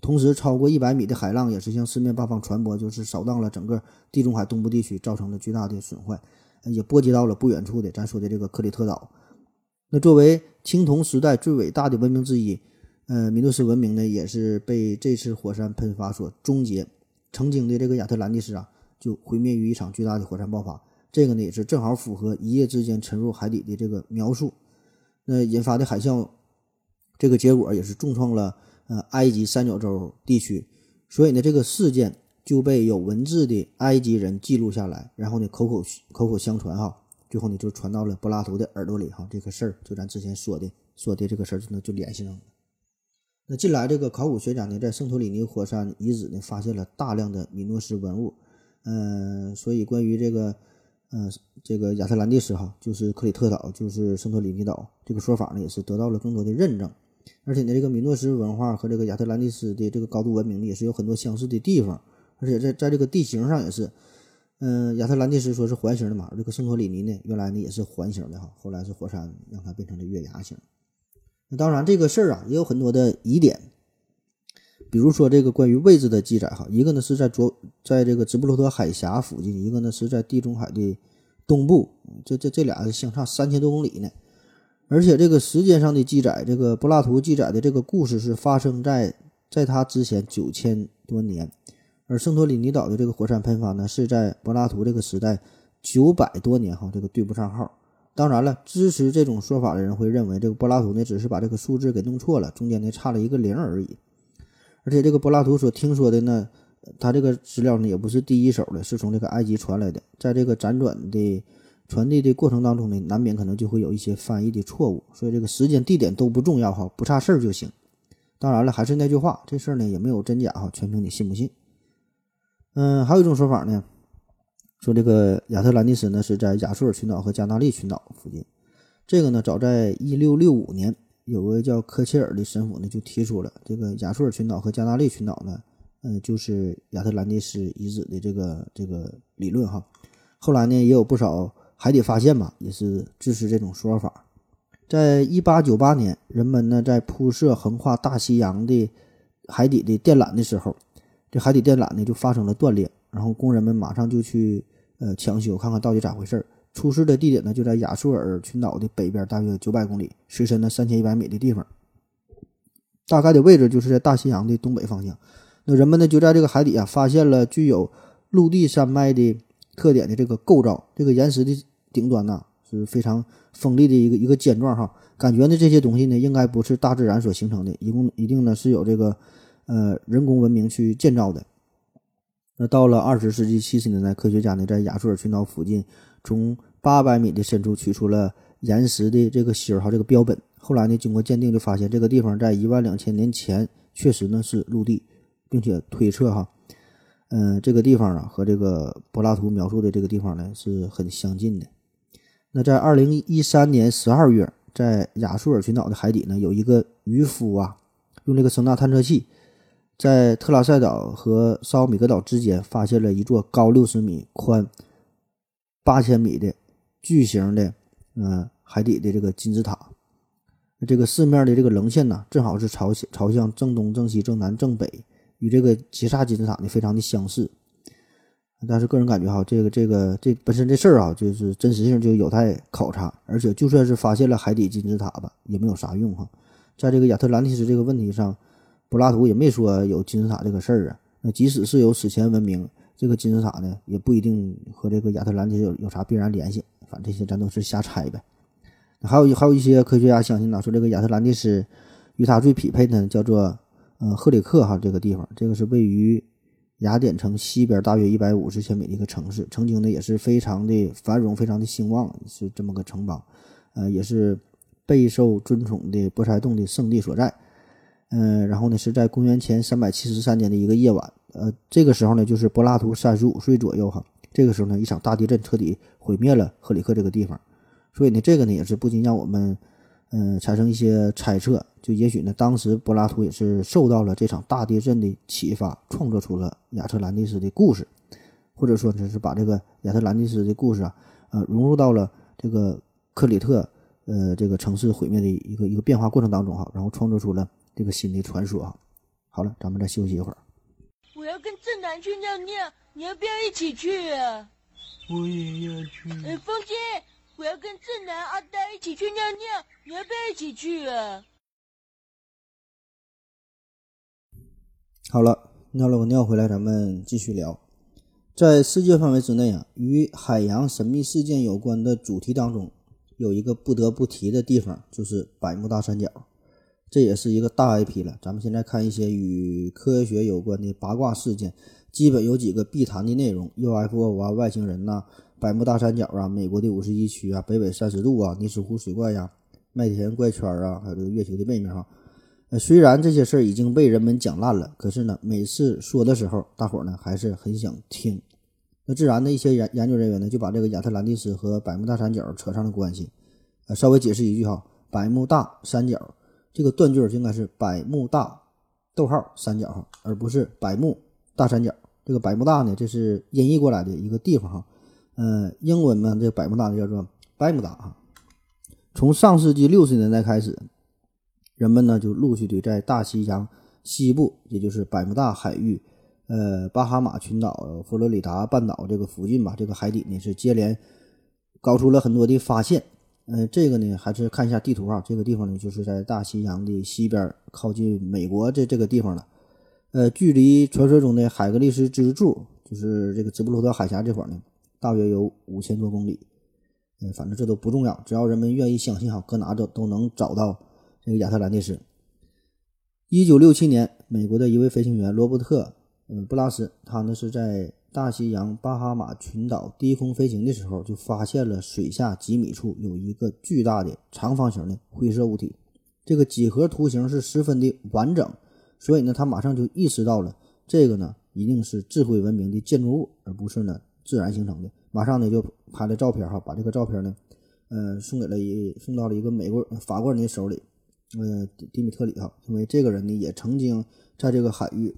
同时，超过一百米的海浪也是向四面八方传播，就是扫荡了整个地中海东部地区，造成了巨大的损坏。也波及到了不远处的咱说的这个克里特岛。那作为青铜时代最伟大的文明之一，呃，米诺斯文明呢，也是被这次火山喷发所终结。曾经的这个亚特兰蒂斯啊，就毁灭于一场巨大的火山爆发。这个呢，也是正好符合一夜之间沉入海底的这个描述。那引发的海啸这个结果也是重创了呃埃及三角洲地区，所以呢，这个事件就被有文字的埃及人记录下来，然后呢，口口口口相传哈，最后呢就传到了柏拉图的耳朵里哈，这个事儿就咱之前说的说的这个事儿就就联系上了。那近来这个考古学家呢，在圣托里尼火山遗址呢，发现了大量的米诺斯文物，嗯，所以关于这个。嗯，这个亚特兰蒂斯哈，就是克里特岛，就是圣托里尼岛，这个说法呢也是得到了更多的认证。而且呢，这个米诺斯文化和这个亚特兰蒂斯的这个高度文明呢，也是有很多相似的地方。而且在在这个地形上也是，嗯，亚特兰蒂斯说是环形的嘛，这个圣托里尼呢，原来呢也是环形的哈，后来是火山让它变成了月牙形。那当然，这个事儿啊也有很多的疑点，比如说这个关于位置的记载哈，一个呢是在左，在这个直布罗陀海峡附近，一个呢是在地中海的。东部，这这这俩相差三千多公里呢，而且这个时间上的记载，这个柏拉图记载的这个故事是发生在在他之前九千多年，而圣托里尼岛的这个火山喷发呢，是在柏拉图这个时代九百多年哈，这个对不上号。当然了，支持这种说法的人会认为，这个柏拉图呢只是把这个数字给弄错了，中间呢差了一个零而已。而且这个柏拉图所听说的呢。他这个资料呢也不是第一手的，是从这个埃及传来的。在这个辗转的传递的过程当中呢，难免可能就会有一些翻译的错误。所以这个时间地点都不重要哈，不差事儿就行。当然了，还是那句话，这事儿呢也没有真假哈，全凭你信不信。嗯，还有一种说法呢，说这个亚特兰蒂斯呢是在亚速尔群岛和加纳利群岛附近。这个呢，早在一六六五年，有个叫科切尔的神父呢就提出了这个亚速尔群岛和加纳利群岛呢。嗯，就是亚特兰蒂斯遗址的这个这个理论哈，后来呢也有不少海底发现吧，也是支持这种说法。在一八九八年，人们呢在铺设横跨大西洋的海底的电缆的时候，这海底电缆呢就发生了断裂，然后工人们马上就去呃抢修，看看到底咋回事儿。出事的地点呢就在亚速尔群岛的北边，大约九百公里，水深呢三千一百米的地方，大概的位置就是在大西洋的东北方向。那人们呢，就在这个海底啊，发现了具有陆地山脉的特点的这个构造。这个岩石的顶端呢，是非常锋利的一个一个尖状哈。感觉呢，这些东西呢，应该不是大自然所形成的，一共一定呢是有这个呃人工文明去建造的。那到了二十世纪七十年代，科学家呢在亚速尔群岛附近，从八百米的深处取出了岩石的这个芯儿哈，这个标本。后来呢，经过鉴定，就发现这个地方在一万两千年前确实呢是陆地。并且推测哈，嗯，这个地方啊和这个柏拉图描述的这个地方呢是很相近的。那在二零一三年十二月，在亚速尔群岛的海底呢，有一个渔夫啊，用这个声纳探测器，在特拉塞岛和萨奥米格岛之间发现了一座高六十米、宽八千米的巨型的嗯海底的这个金字塔。这个四面的这个棱线呢，正好是朝朝向正东、正西、正南、正北。与这个吉萨金字塔呢非常的相似，但是个人感觉哈，这个这个这本身这事儿啊，就是真实性就有待考察。而且就算是发现了海底金字塔吧，也没有啥用哈。在这个亚特兰蒂斯这个问题上，柏拉图也没说有金字塔这个事儿啊。那即使是有史前文明，这个金字塔呢，也不一定和这个亚特兰蒂斯有有啥必然联系。反正这些咱都是瞎猜呗。还有还有一些科学家相信呢，说这个亚特兰蒂斯与它最匹配的叫做。呃，赫里克哈这个地方，这个是位于雅典城西边大约一百五十千米的一个城市，曾经呢也是非常的繁荣，非常的兴旺，是这么个城邦，呃，也是备受尊崇的波塞冬的圣地所在。嗯，然后呢是在公元前三百七十三年的一个夜晚，呃，这个时候呢就是柏拉图三十五岁左右哈，这个时候呢一场大地震彻底毁灭了赫里克这个地方，所以呢这个呢也是不禁让我们。嗯，产生一些猜测，就也许呢，当时柏拉图也是受到了这场大地震的启发，创作出了亚特兰蒂斯的故事，或者说呢是把这个亚特兰蒂斯的故事啊，呃，融入到了这个克里特，呃，这个城市毁灭的一个一个变化过程当中哈，然后创作出了这个新的传说啊。好了，咱们再休息一会儿。我要跟正南去尿尿，你要不要一起去啊？我也要去。哎，风姐。我要跟正南、阿呆一起去尿尿，你要不要一起去啊？好了，尿了个尿回来，咱们继续聊。在世界范围之内啊，与海洋神秘事件有关的主题当中，有一个不得不提的地方，就是百慕大三角。这也是一个大 IP 了。咱们现在看一些与科学有关的八卦事件，基本有几个必谈的内容：UFO 啊、外星人呐、百慕大三角啊、美国的五十一区啊、北纬三十度啊、尼斯湖水怪呀、麦田怪圈啊，还有这个月球的背面哈。呃，虽然这些事儿已经被人们讲烂了，可是呢，每次说的时候，大伙儿呢还是很想听。那自然的一些研研究人员呢，就把这个亚特兰蒂斯和百慕大三角扯上了关系。呃，稍微解释一句哈，百慕大三角这个断句应该是百慕大逗号三角哈，而不是百慕大三角。这个百慕大呢，这是音译过来的一个地方哈。呃，英文呢，这百慕大叫做百慕大哈。从上世纪六十年代开始，人们呢就陆续的在大西洋西部，也就是百慕大海域。呃，巴哈马群岛、佛罗里达半岛这个附近吧，这个海底呢是接连搞出了很多的发现。呃，这个呢还是看一下地图啊，这个地方呢就是在大西洋的西边，靠近美国这这个地方了。呃，距离传说中的海格力斯支柱，就是这个直布罗陀海峡这块呢，大约有五千多公里。嗯，反正这都不重要，只要人们愿意相信哈，搁哪都都能找到这个亚特兰蒂斯。一九六七年，美国的一位飞行员罗伯特。嗯，布拉斯他呢是在大西洋巴哈马群岛低空飞行的时候，就发现了水下几米处有一个巨大的长方形的灰色物体，这个几何图形是十分的完整，所以呢，他马上就意识到了这个呢一定是智慧文明的建筑物，而不是呢自然形成的。马上呢就拍了照片哈，把这个照片呢，呃，送给了一送到了一个美国法国人的手里，呃，迪米特里哈，因为这个人呢也曾经在这个海域。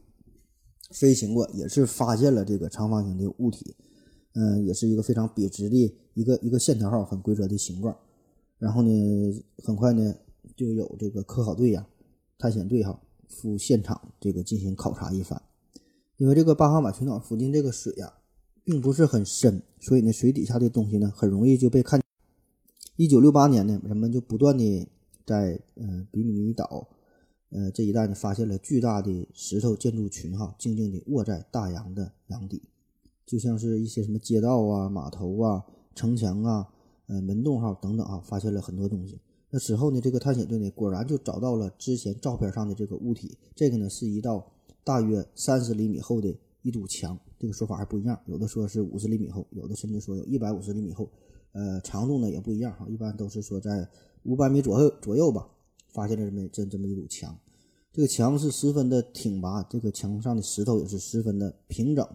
飞行过，也是发现了这个长方形的物体，嗯，也是一个非常笔直的一个一个线条号，很规则的形状。然后呢，很快呢就有这个科考队呀、探险队哈赴现场这个进行考察一番。因为这个巴哈马群岛附近这个水呀并不是很深，所以呢水底下的东西呢很容易就被看。一九六八年呢，人们就不断的在嗯比米尼岛。呃，这一带呢，发现了巨大的石头建筑群，哈，静静地卧在大洋的洋底，就像是一些什么街道啊、码头啊、城墙啊、呃门洞哈等等啊，发现了很多东西。那此后呢，这个探险队呢，果然就找到了之前照片上的这个物体，这个呢是一道大约三十厘米厚的一堵墙，这个说法还不一样，有的说是五十厘米厚，有的甚至说有一百五十厘米厚，呃，长度呢也不一样哈，一般都是说在五百米左右左右吧。发现了这么这这么一堵墙，这个墙是十分的挺拔，这个墙上的石头也是十分的平整。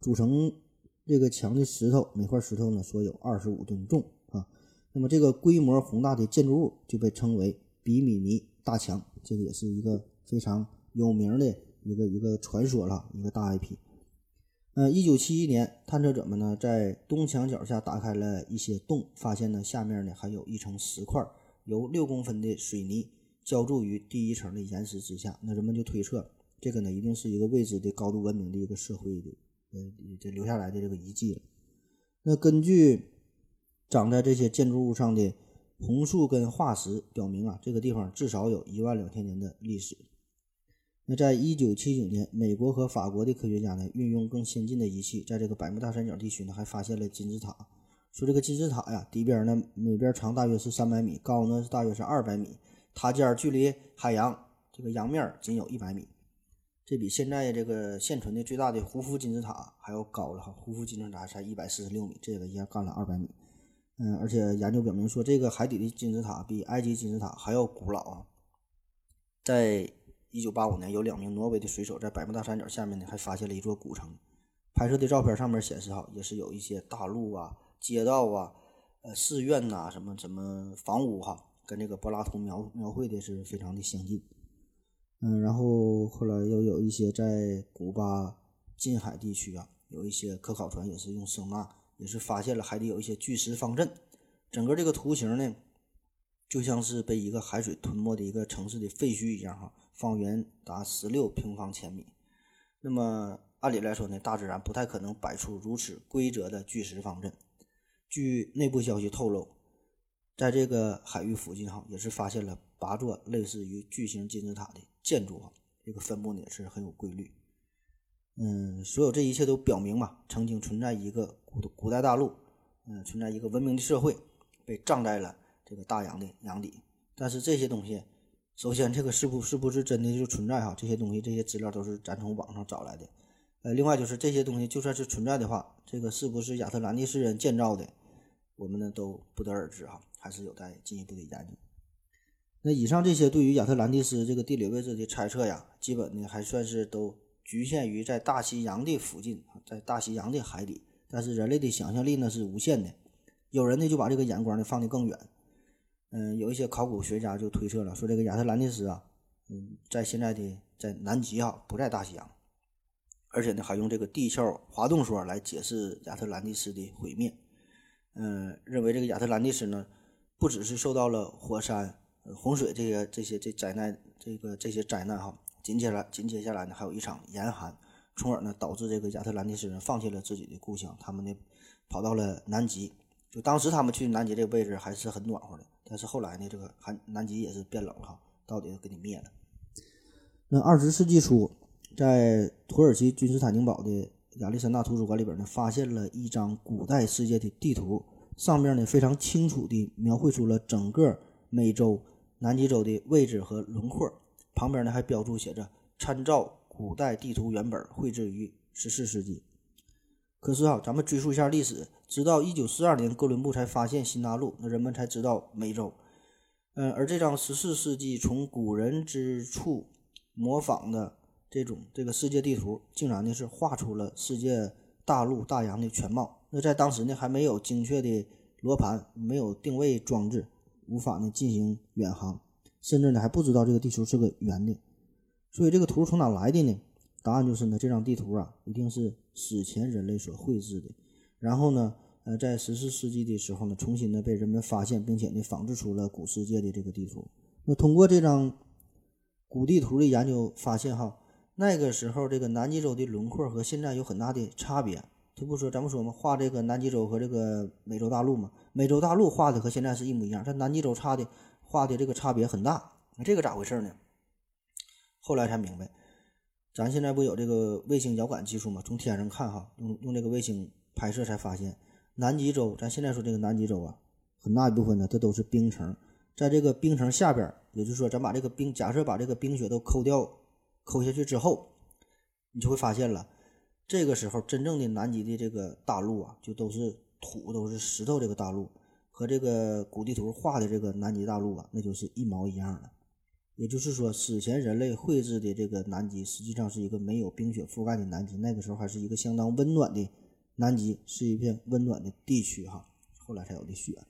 组成这个墙的石头，每块石头呢说有二十五吨重啊。那么这个规模宏大的建筑物就被称为比米尼大墙，这个也是一个非常有名的一个一个传说了，一个大 IP。呃，一九七一年，探测者们呢在东墙角下打开了一些洞，发现呢下面呢还有一层石块。由六公分的水泥浇筑于第一层的岩石之下，那人们就推测，这个呢一定是一个未知的高度文明的一个社会的，呃，这留下来的这个遗迹了。那根据长在这些建筑物上的红树根化石表明啊，这个地方至少有一万两千年的历史。那在一九七九年，美国和法国的科学家呢，运用更先进的仪器，在这个百慕大三角地区呢，还发现了金字塔。说这个金字塔呀，底边呢每边长大约是三百米，高呢大约是二百米，塔尖距离海洋这个洋面仅有一百米，这比现在这个现存的最大的胡夫金字塔还要高了哈。胡夫金字塔才一百四十六米，这个一下干了二百米。嗯，而且研究表明说，这个海底的金字塔比埃及金字塔还要古老啊。在一九八五年，有两名挪威的水手在百慕大三角下面呢，还发现了一座古城，拍摄的照片上面显示哈，也是有一些大陆啊。街道啊，呃，寺院呐，什么什么房屋哈，跟这个柏拉图描描绘的是非常的相近。嗯，然后后来又有一些在古巴近海地区啊，有一些科考船也是用声呐，也是发现了海底有一些巨石方阵。整个这个图形呢，就像是被一个海水吞没的一个城市的废墟一样哈，方圆达十六平方千米。那么按理来说呢，大自然不太可能摆出如此规则的巨石方阵。据内部消息透露，在这个海域附近哈，也是发现了八座类似于巨型金字塔的建筑哈，这个分布呢也是很有规律。嗯，所有这一切都表明嘛，曾经存在一个古古代大陆，嗯，存在一个文明的社会，被葬在了这个大洋的洋底。但是这些东西首先，这个是不是不是真的就存在哈？这些东西这些资料都是咱从网上找来的。呃，另外就是这些东西就算是存在的话，这个是不是亚特兰蒂斯人建造的，我们呢都不得而知哈，还是有待进一步的研究。那以上这些对于亚特兰蒂斯这个地理位置的猜测呀，基本呢还算是都局限于在大西洋的附近，在大西洋的海底。但是人类的想象力呢是无限的，有人呢就把这个眼光呢放得更远。嗯，有一些考古学家就推测了，说这个亚特兰蒂斯啊，嗯，在现在的在南极啊，不在大西洋，而且呢还用这个地壳滑动说来解释亚特兰蒂斯的毁灭。嗯，认为这个亚特兰蒂斯呢，不只是受到了火山、洪水这些这些这灾难，这个这些灾难哈，紧接来紧接下来呢还有一场严寒。从而呢，导致这个亚特兰蒂斯人放弃了自己的故乡，他们呢跑到了南极。就当时他们去南极这个位置还是很暖和的，但是后来呢，这个寒南极也是变冷了，到底给你灭了。那二十世纪初，在土耳其君士坦丁堡的亚历山大图书馆里边呢，发现了一张古代世界的地图，上面呢非常清楚地描绘出了整个美洲南极洲的位置和轮廓，旁边呢还标注写着参照。古代地图原本绘制于十四世纪，可是啊，咱们追溯一下历史，直到一九四二年哥伦布才发现新大陆，那人们才知道美洲。嗯，而这张十四世纪从古人之处模仿的这种这个世界地图，竟然呢是画出了世界大陆大洋的全貌。那在当时呢，还没有精确的罗盘，没有定位装置，无法呢进行远航，甚至呢还不知道这个地球是个圆的。所以这个图从哪来的呢？答案就是呢，这张地图啊，一定是史前人类所绘制的。然后呢，呃，在十四世纪的时候呢，重新的被人们发现，并且呢，仿制出了古世界的这个地图。那通过这张古地图的研究，发现哈，那个时候这个南极洲的轮廓和现在有很大的差别。他不说，咱们说嘛，画这个南极洲和这个美洲大陆嘛，美洲大陆画的和现在是一模一样，但南极洲差的画的这个差别很大。这个咋回事呢？后来才明白，咱现在不有这个卫星遥感技术吗？从天上看哈，用用这个卫星拍摄才发现，南极洲，咱现在说这个南极洲啊，很大一部分呢，它都是冰层，在这个冰层下边，也就是说，咱把这个冰，假设把这个冰雪都抠掉、抠下去之后，你就会发现了，这个时候真正的南极的这个大陆啊，就都是土，都是石头，这个大陆和这个古地图画的这个南极大陆啊，那就是一毛一样的。也就是说，史前人类绘制的这个南极，实际上是一个没有冰雪覆盖的南极。那个时候还是一个相当温暖的南极，是一片温暖的地区哈。后来才有的雪。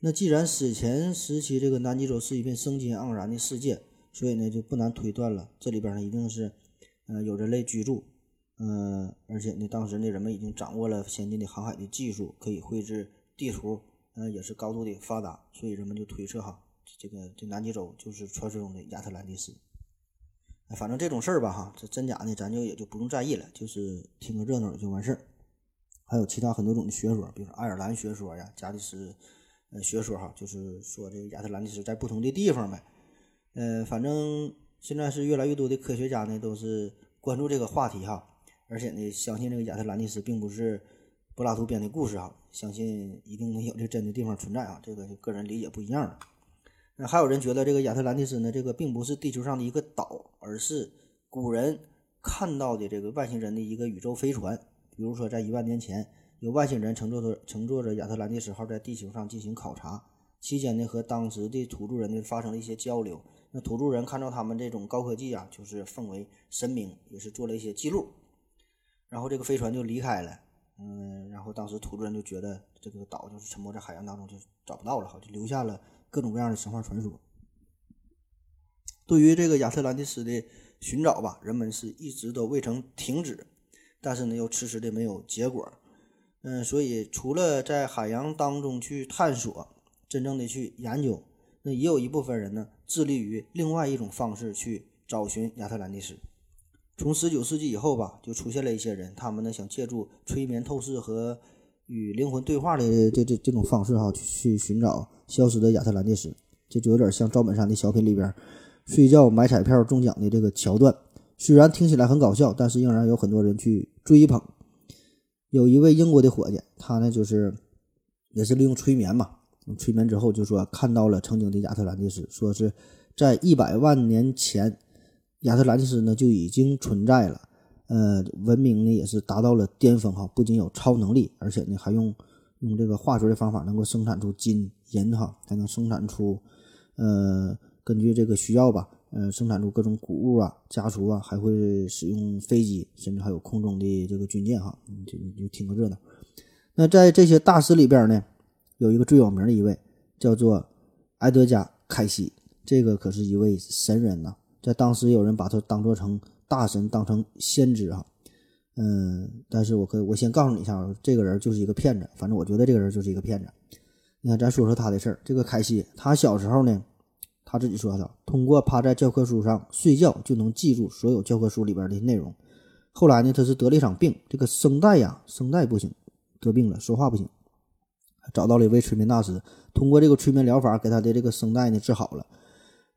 那既然史前时期这个南极洲是一片生机盎然的世界，所以呢，就不难推断了，这里边呢一定是，呃，有人类居住，嗯，而且呢，当时呢人们已经掌握了先进的航海的技术，可以绘制地图，呃，也是高度的发达，所以人们就推测哈。这个这南极洲就是传说中的亚特兰蒂斯，反正这种事儿吧，哈，这真假呢，咱就也就不用在意了，就是听个热闹就完事儿。还有其他很多种的学说，比如说爱尔兰学说呀、加利斯呃学说哈，就是说这个亚特兰蒂斯在不同的地方呗。呃，反正现在是越来越多的科学家呢都是关注这个话题哈，而且呢相信这个亚特兰蒂斯并不是柏拉图编的故事哈，相信一定能有这真的地方存在啊，这个就个人理解不一样了。那还有人觉得这个亚特兰蒂斯呢，这个并不是地球上的一个岛，而是古人看到的这个外星人的一个宇宙飞船。比如说，在一万年前，有外星人乘坐着乘坐着亚特兰蒂斯号在地球上进行考察，期间呢和当时的土著人呢发生了一些交流。那土著人看到他们这种高科技啊，就是奉为神明，也是做了一些记录。然后这个飞船就离开了，嗯，然后当时土著人就觉得这个岛就是沉没在海洋当中，就找不到了，哈，就留下了。各种各样的神话传说，对于这个亚特兰蒂斯的寻找吧，人们是一直都未曾停止，但是呢，又迟迟的没有结果。嗯，所以除了在海洋当中去探索，真正的去研究，那也有一部分人呢，致力于另外一种方式去找寻亚特兰蒂斯。从十九世纪以后吧，就出现了一些人，他们呢想借助催眠透视和与灵魂对话的这这这种方式哈，去去寻找消失的亚特兰蒂斯，这就有点像赵本山的小品里边睡觉买彩票中奖的这个桥段。虽然听起来很搞笑，但是仍然有很多人去追捧。有一位英国的伙计，他呢就是也是利用催眠嘛，催眠之后就说看到了曾经的亚特兰蒂斯，说是在一百万年前，亚特兰蒂斯呢就已经存在了。呃，文明呢也是达到了巅峰哈，不仅有超能力，而且呢还用用这个化学的方法能够生产出金银哈，还能生产出呃根据这个需要吧，呃生产出各种谷物啊、家畜啊，还会使用飞机，甚至还有空中的这个军舰哈，你就你就听个热闹。那在这些大师里边呢，有一个最有名的一位叫做埃德加·凯西，这个可是一位神人呐，在当时有人把他当做成大神，当成先知哈。嗯，但是我可我先告诉你一下，这个人就是一个骗子，反正我觉得这个人就是一个骗子。你看，咱说说他的事儿。这个凯西，他小时候呢，他自己说的，通过趴在教科书上睡觉就能记住所有教科书里边的内容。后来呢，他是得了一场病，这个声带呀，声带不行，得病了，说话不行。找到了一位催眠大师，通过这个催眠疗法，给他的这个声带呢治好了。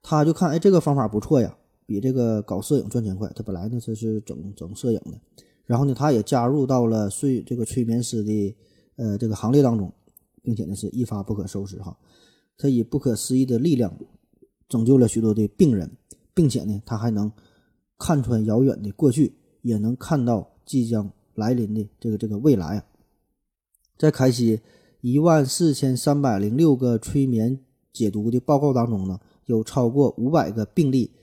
他就看，哎，这个方法不错呀，比这个搞摄影赚钱快。他本来呢，他是整整摄影的，然后呢，他也加入到了睡这个催眠师的呃这个行列当中，并且呢是一发不可收拾哈。他以不可思议的力量拯救了许多的病人，并且呢，他还能看穿遥远的过去，也能看到即将来临的这个这个未来。在凯西一万四千三百零六个催眠解读的报告当中呢，有超过五百个病例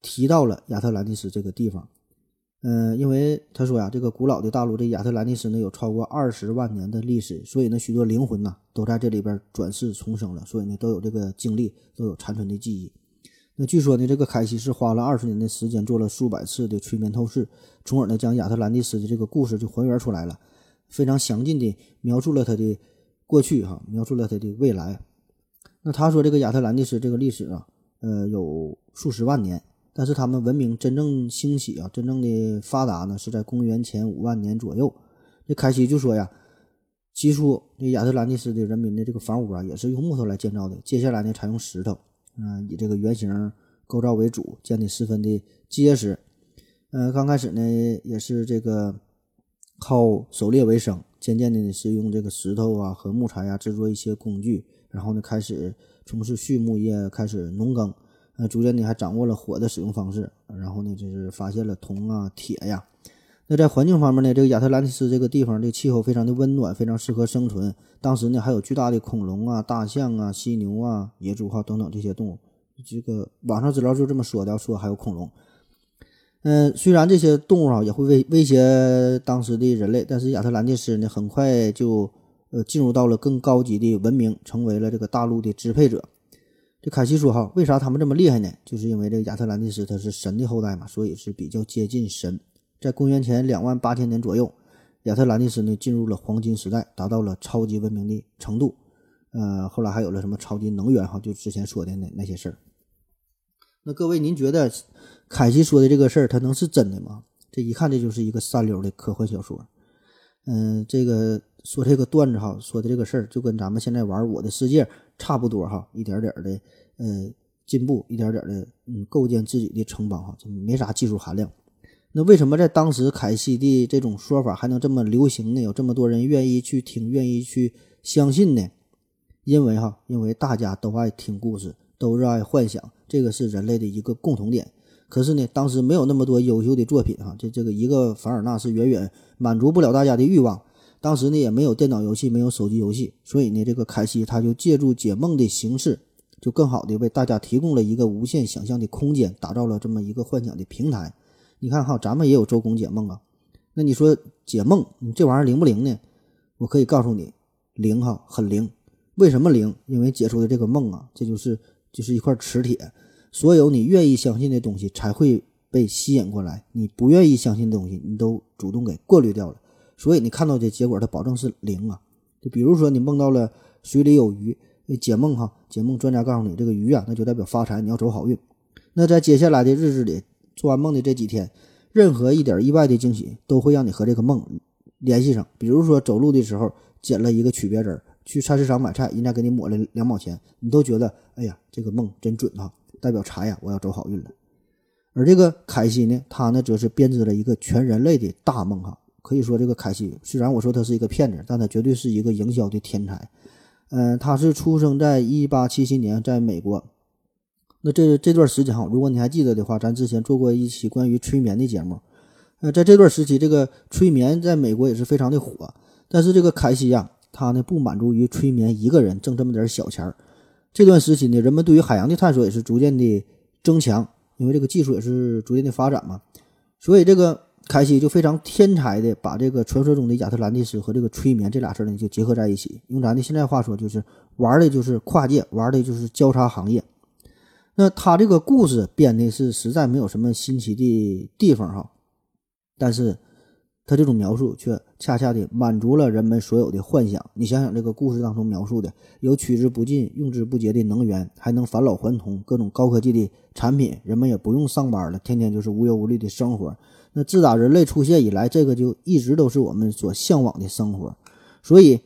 提到了亚特兰蒂斯这个地方。嗯，因为他说呀，这个古老的大陆这亚特兰蒂斯呢有超过二十万年的历史，所以呢许多灵魂呐都在这里边转世重生了，所以呢都有这个经历，都有残存的记忆。那据说呢，这个凯西是花了二十年的时间，做了数百次的催眠透视，从而呢将亚特兰蒂斯的这个故事就还原出来了，非常详尽的描述了他的过去哈，描述了他的未来。那他说这个亚特兰蒂斯这个历史啊，呃有数十万年。但是他们文明真正兴起啊，真正的发达呢，是在公元前五万年左右。这凯西就说呀，起初这亚特兰蒂斯的人民的这个房屋啊，也是用木头来建造的。接下来呢，采用石头，嗯，以这个圆形构造为主，建的十分的结实。嗯，刚开始呢，也是这个靠狩猎为生，渐渐的呢，是用这个石头啊和木材啊制作一些工具，然后呢，开始从事畜牧业，开始农耕。呃逐渐的还掌握了火的使用方式，然后呢，就是发现了铜啊、铁呀。那在环境方面呢，这个亚特兰蒂斯这个地方这个气候非常的温暖，非常适合生存。当时呢，还有巨大的恐龙啊、大象啊、犀牛啊、野猪哈等等这些动物。这个网上资料就这么说的，说还有恐龙。嗯，虽然这些动物啊也会威威胁当时的人类，但是亚特兰蒂斯呢，很快就呃进入到了更高级的文明，成为了这个大陆的支配者。这凯西说：“哈，为啥他们这么厉害呢？就是因为这个亚特兰蒂斯他是神的后代嘛，所以是比较接近神。在公元前两万八千年左右，亚特兰蒂斯呢进入了黄金时代，达到了超级文明的程度。呃，后来还有了什么超级能源哈，就之前说的那那些事儿。那各位，您觉得凯西说的这个事儿，他能是真的吗？这一看，这就是一个三流的科幻小说。嗯，这个说这个段子哈，说的这个事儿，就跟咱们现在玩《我的世界》。”差不多哈，一点点的，呃，进步，一点点的，嗯，构建自己的城邦哈，就没啥技术含量。那为什么在当时凯西的这种说法还能这么流行呢？有这么多人愿意去听，愿意去相信呢？因为哈，因为大家都爱听故事，都热爱幻想，这个是人类的一个共同点。可是呢，当时没有那么多优秀的作品哈，这这个一个凡尔纳是远远满足不了大家的欲望。当时呢也没有电脑游戏，没有手机游戏，所以呢这个凯西他就借助解梦的形式，就更好的为大家提供了一个无限想象的空间，打造了这么一个幻想的平台。你看哈，咱们也有周公解梦啊，那你说解梦，你这玩意儿灵不灵呢？我可以告诉你，灵哈，很灵。为什么灵？因为解出的这个梦啊，这就是就是一块磁铁，所有你愿意相信的东西才会被吸引过来，你不愿意相信的东西，你都主动给过滤掉了。所以你看到的结果，它保证是零啊。就比如说你梦到了水里有鱼，解梦哈，解梦专家告诉你这个鱼啊，那就代表发财，你要走好运。那在接下来的日子里，做完梦的这几天，任何一点意外的惊喜都会让你和这个梦联系上。比如说走路的时候捡了一个曲别针，去菜市场买菜，人家给你抹了两毛钱，你都觉得哎呀，这个梦真准哈，代表财呀，我要走好运了。而这个凯西呢，他呢则是编织了一个全人类的大梦哈。可以说，这个凯西虽然我说他是一个骗子，但他绝对是一个营销的天才。嗯，他是出生在一八七七年，在美国那这这段时间哈，如果你还记得的话，咱之前做过一期关于催眠的节目。呃，在这段时期，这个催眠在美国也是非常的火。但是这个凯西呀，他呢不满足于催眠一个人挣这么点小钱儿。这段时期呢，人们对于海洋的探索也是逐渐的增强，因为这个技术也是逐渐的发展嘛。所以这个凯西就非常天才的把这个传说中的亚特兰蒂斯和这个催眠这俩事儿呢就结合在一起。用咱的现在话说，就是玩的就是跨界，玩的就是交叉行业。那他这个故事编的是实在没有什么新奇的地方哈。但是，他这种描述却恰恰的满足了人们所有的幻想。你想想，这个故事当中描述的有取之不尽、用之不竭的能源，还能返老还童，各种高科技的产品，人们也不用上班了，天天就是无忧无虑的生活。那自打人类出现以来，这个就一直都是我们所向往的生活。所以，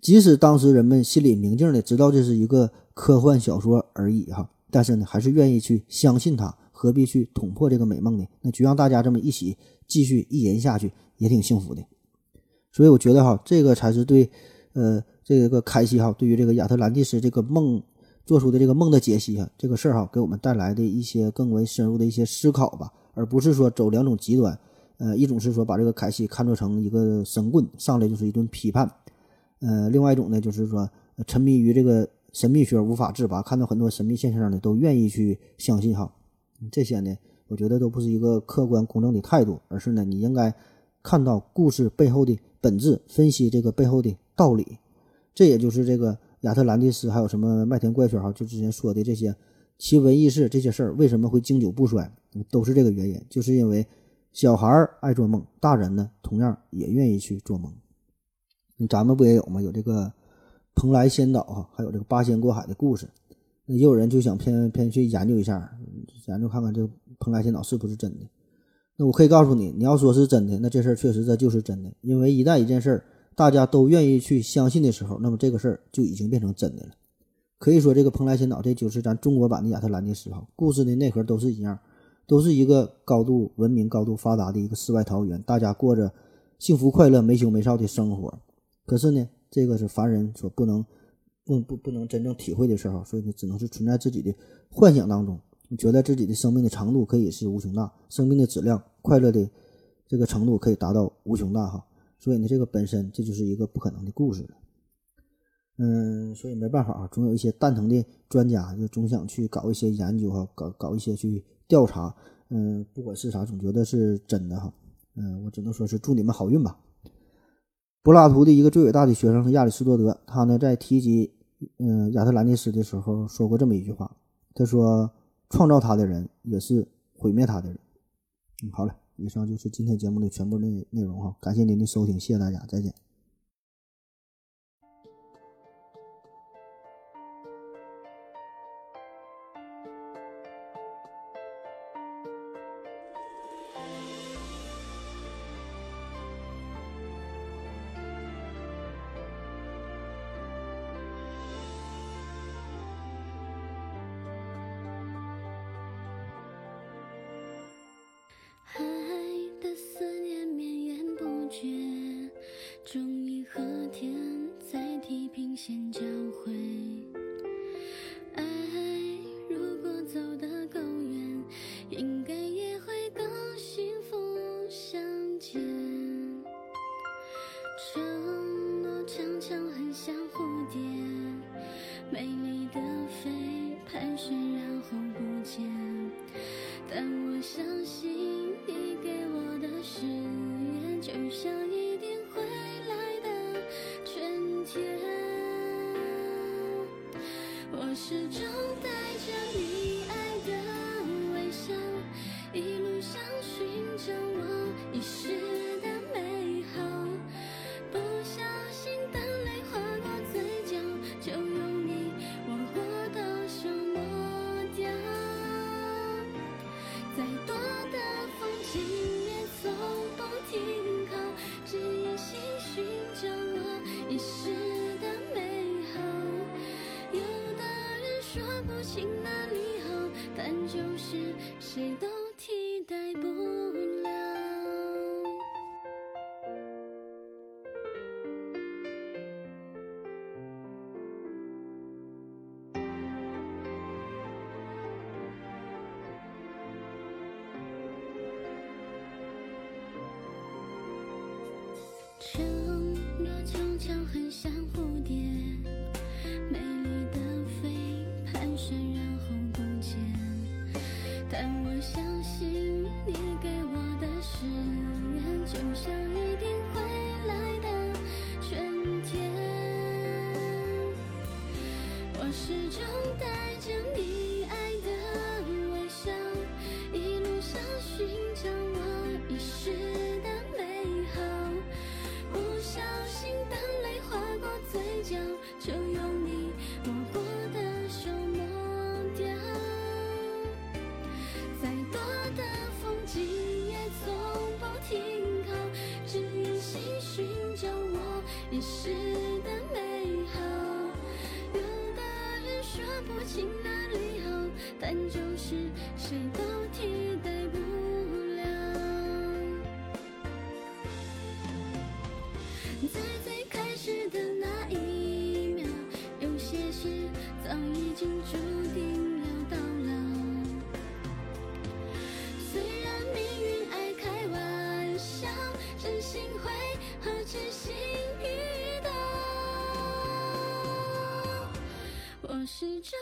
即使当时人们心里明镜的知道这是一个科幻小说而已哈，但是呢，还是愿意去相信它。何必去捅破这个美梦呢？那就让大家这么一起继续一言下去，也挺幸福的。所以我觉得哈，这个才是对，呃，这个凯西哈对于这个亚特兰蒂斯这个梦做出的这个梦的解析哈，这个事儿哈给我们带来的一些更为深入的一些思考吧，而不是说走两种极端。呃，一种是说把这个凯西看作成一个神棍，上来就是一顿批判；呃，另外一种呢就是说沉迷于这个神秘学无法自拔，看到很多神秘现象呢都愿意去相信哈。这些呢，我觉得都不是一个客观公正的态度，而是呢，你应该看到故事背后的本质，分析这个背后的道理。这也就是这个亚特兰蒂斯，还有什么麦田怪圈哈，就之前说的这些奇闻异事这些事儿，为什么会经久不衰，都是这个原因，就是因为小孩儿爱做梦，大人呢同样也愿意去做梦。咱们不也有吗？有这个蓬莱仙岛哈，还有这个八仙过海的故事。那也有人就想偏偏去研究一下，研究看看这个蓬莱仙岛是不是真的。那我可以告诉你，你要说是真的，那这事儿确实这就是真的。因为一旦一件事儿大家都愿意去相信的时候，那么这个事儿就已经变成真的了。可以说，这个蓬莱仙岛这就是咱中国版的亚特兰蒂斯哈。故事的内核都是一样，都是一个高度文明、高度发达的一个世外桃源，大家过着幸福快乐、没羞没臊的生活。可是呢，这个是凡人所不能。不不不能真正体会的时候，所以你只能是存在自己的幻想当中。你觉得自己的生命的长度可以是无穷大，生命的质量、快乐的这个程度可以达到无穷大哈。所以呢，这个本身这就是一个不可能的故事。嗯，所以没办法啊，总有一些蛋疼的专家就总想去搞一些研究哈，搞搞一些去调查。嗯，不管是啥，总觉得是真的哈。嗯，我只能说是祝你们好运吧。柏拉图的一个最伟大的学生亚里士多德，他呢在提及。嗯，亚特兰蒂斯的时候说过这么一句话，他说：“创造他的人也是毁灭他的人。”嗯，好了，以上就是今天节目的全部内内容哈，感谢您的收听，谢谢大家，再见。像很像蝴蝶美丽的飞盘旋然后不见但我相信你给我的誓言就像一定会来的春天我始终带始终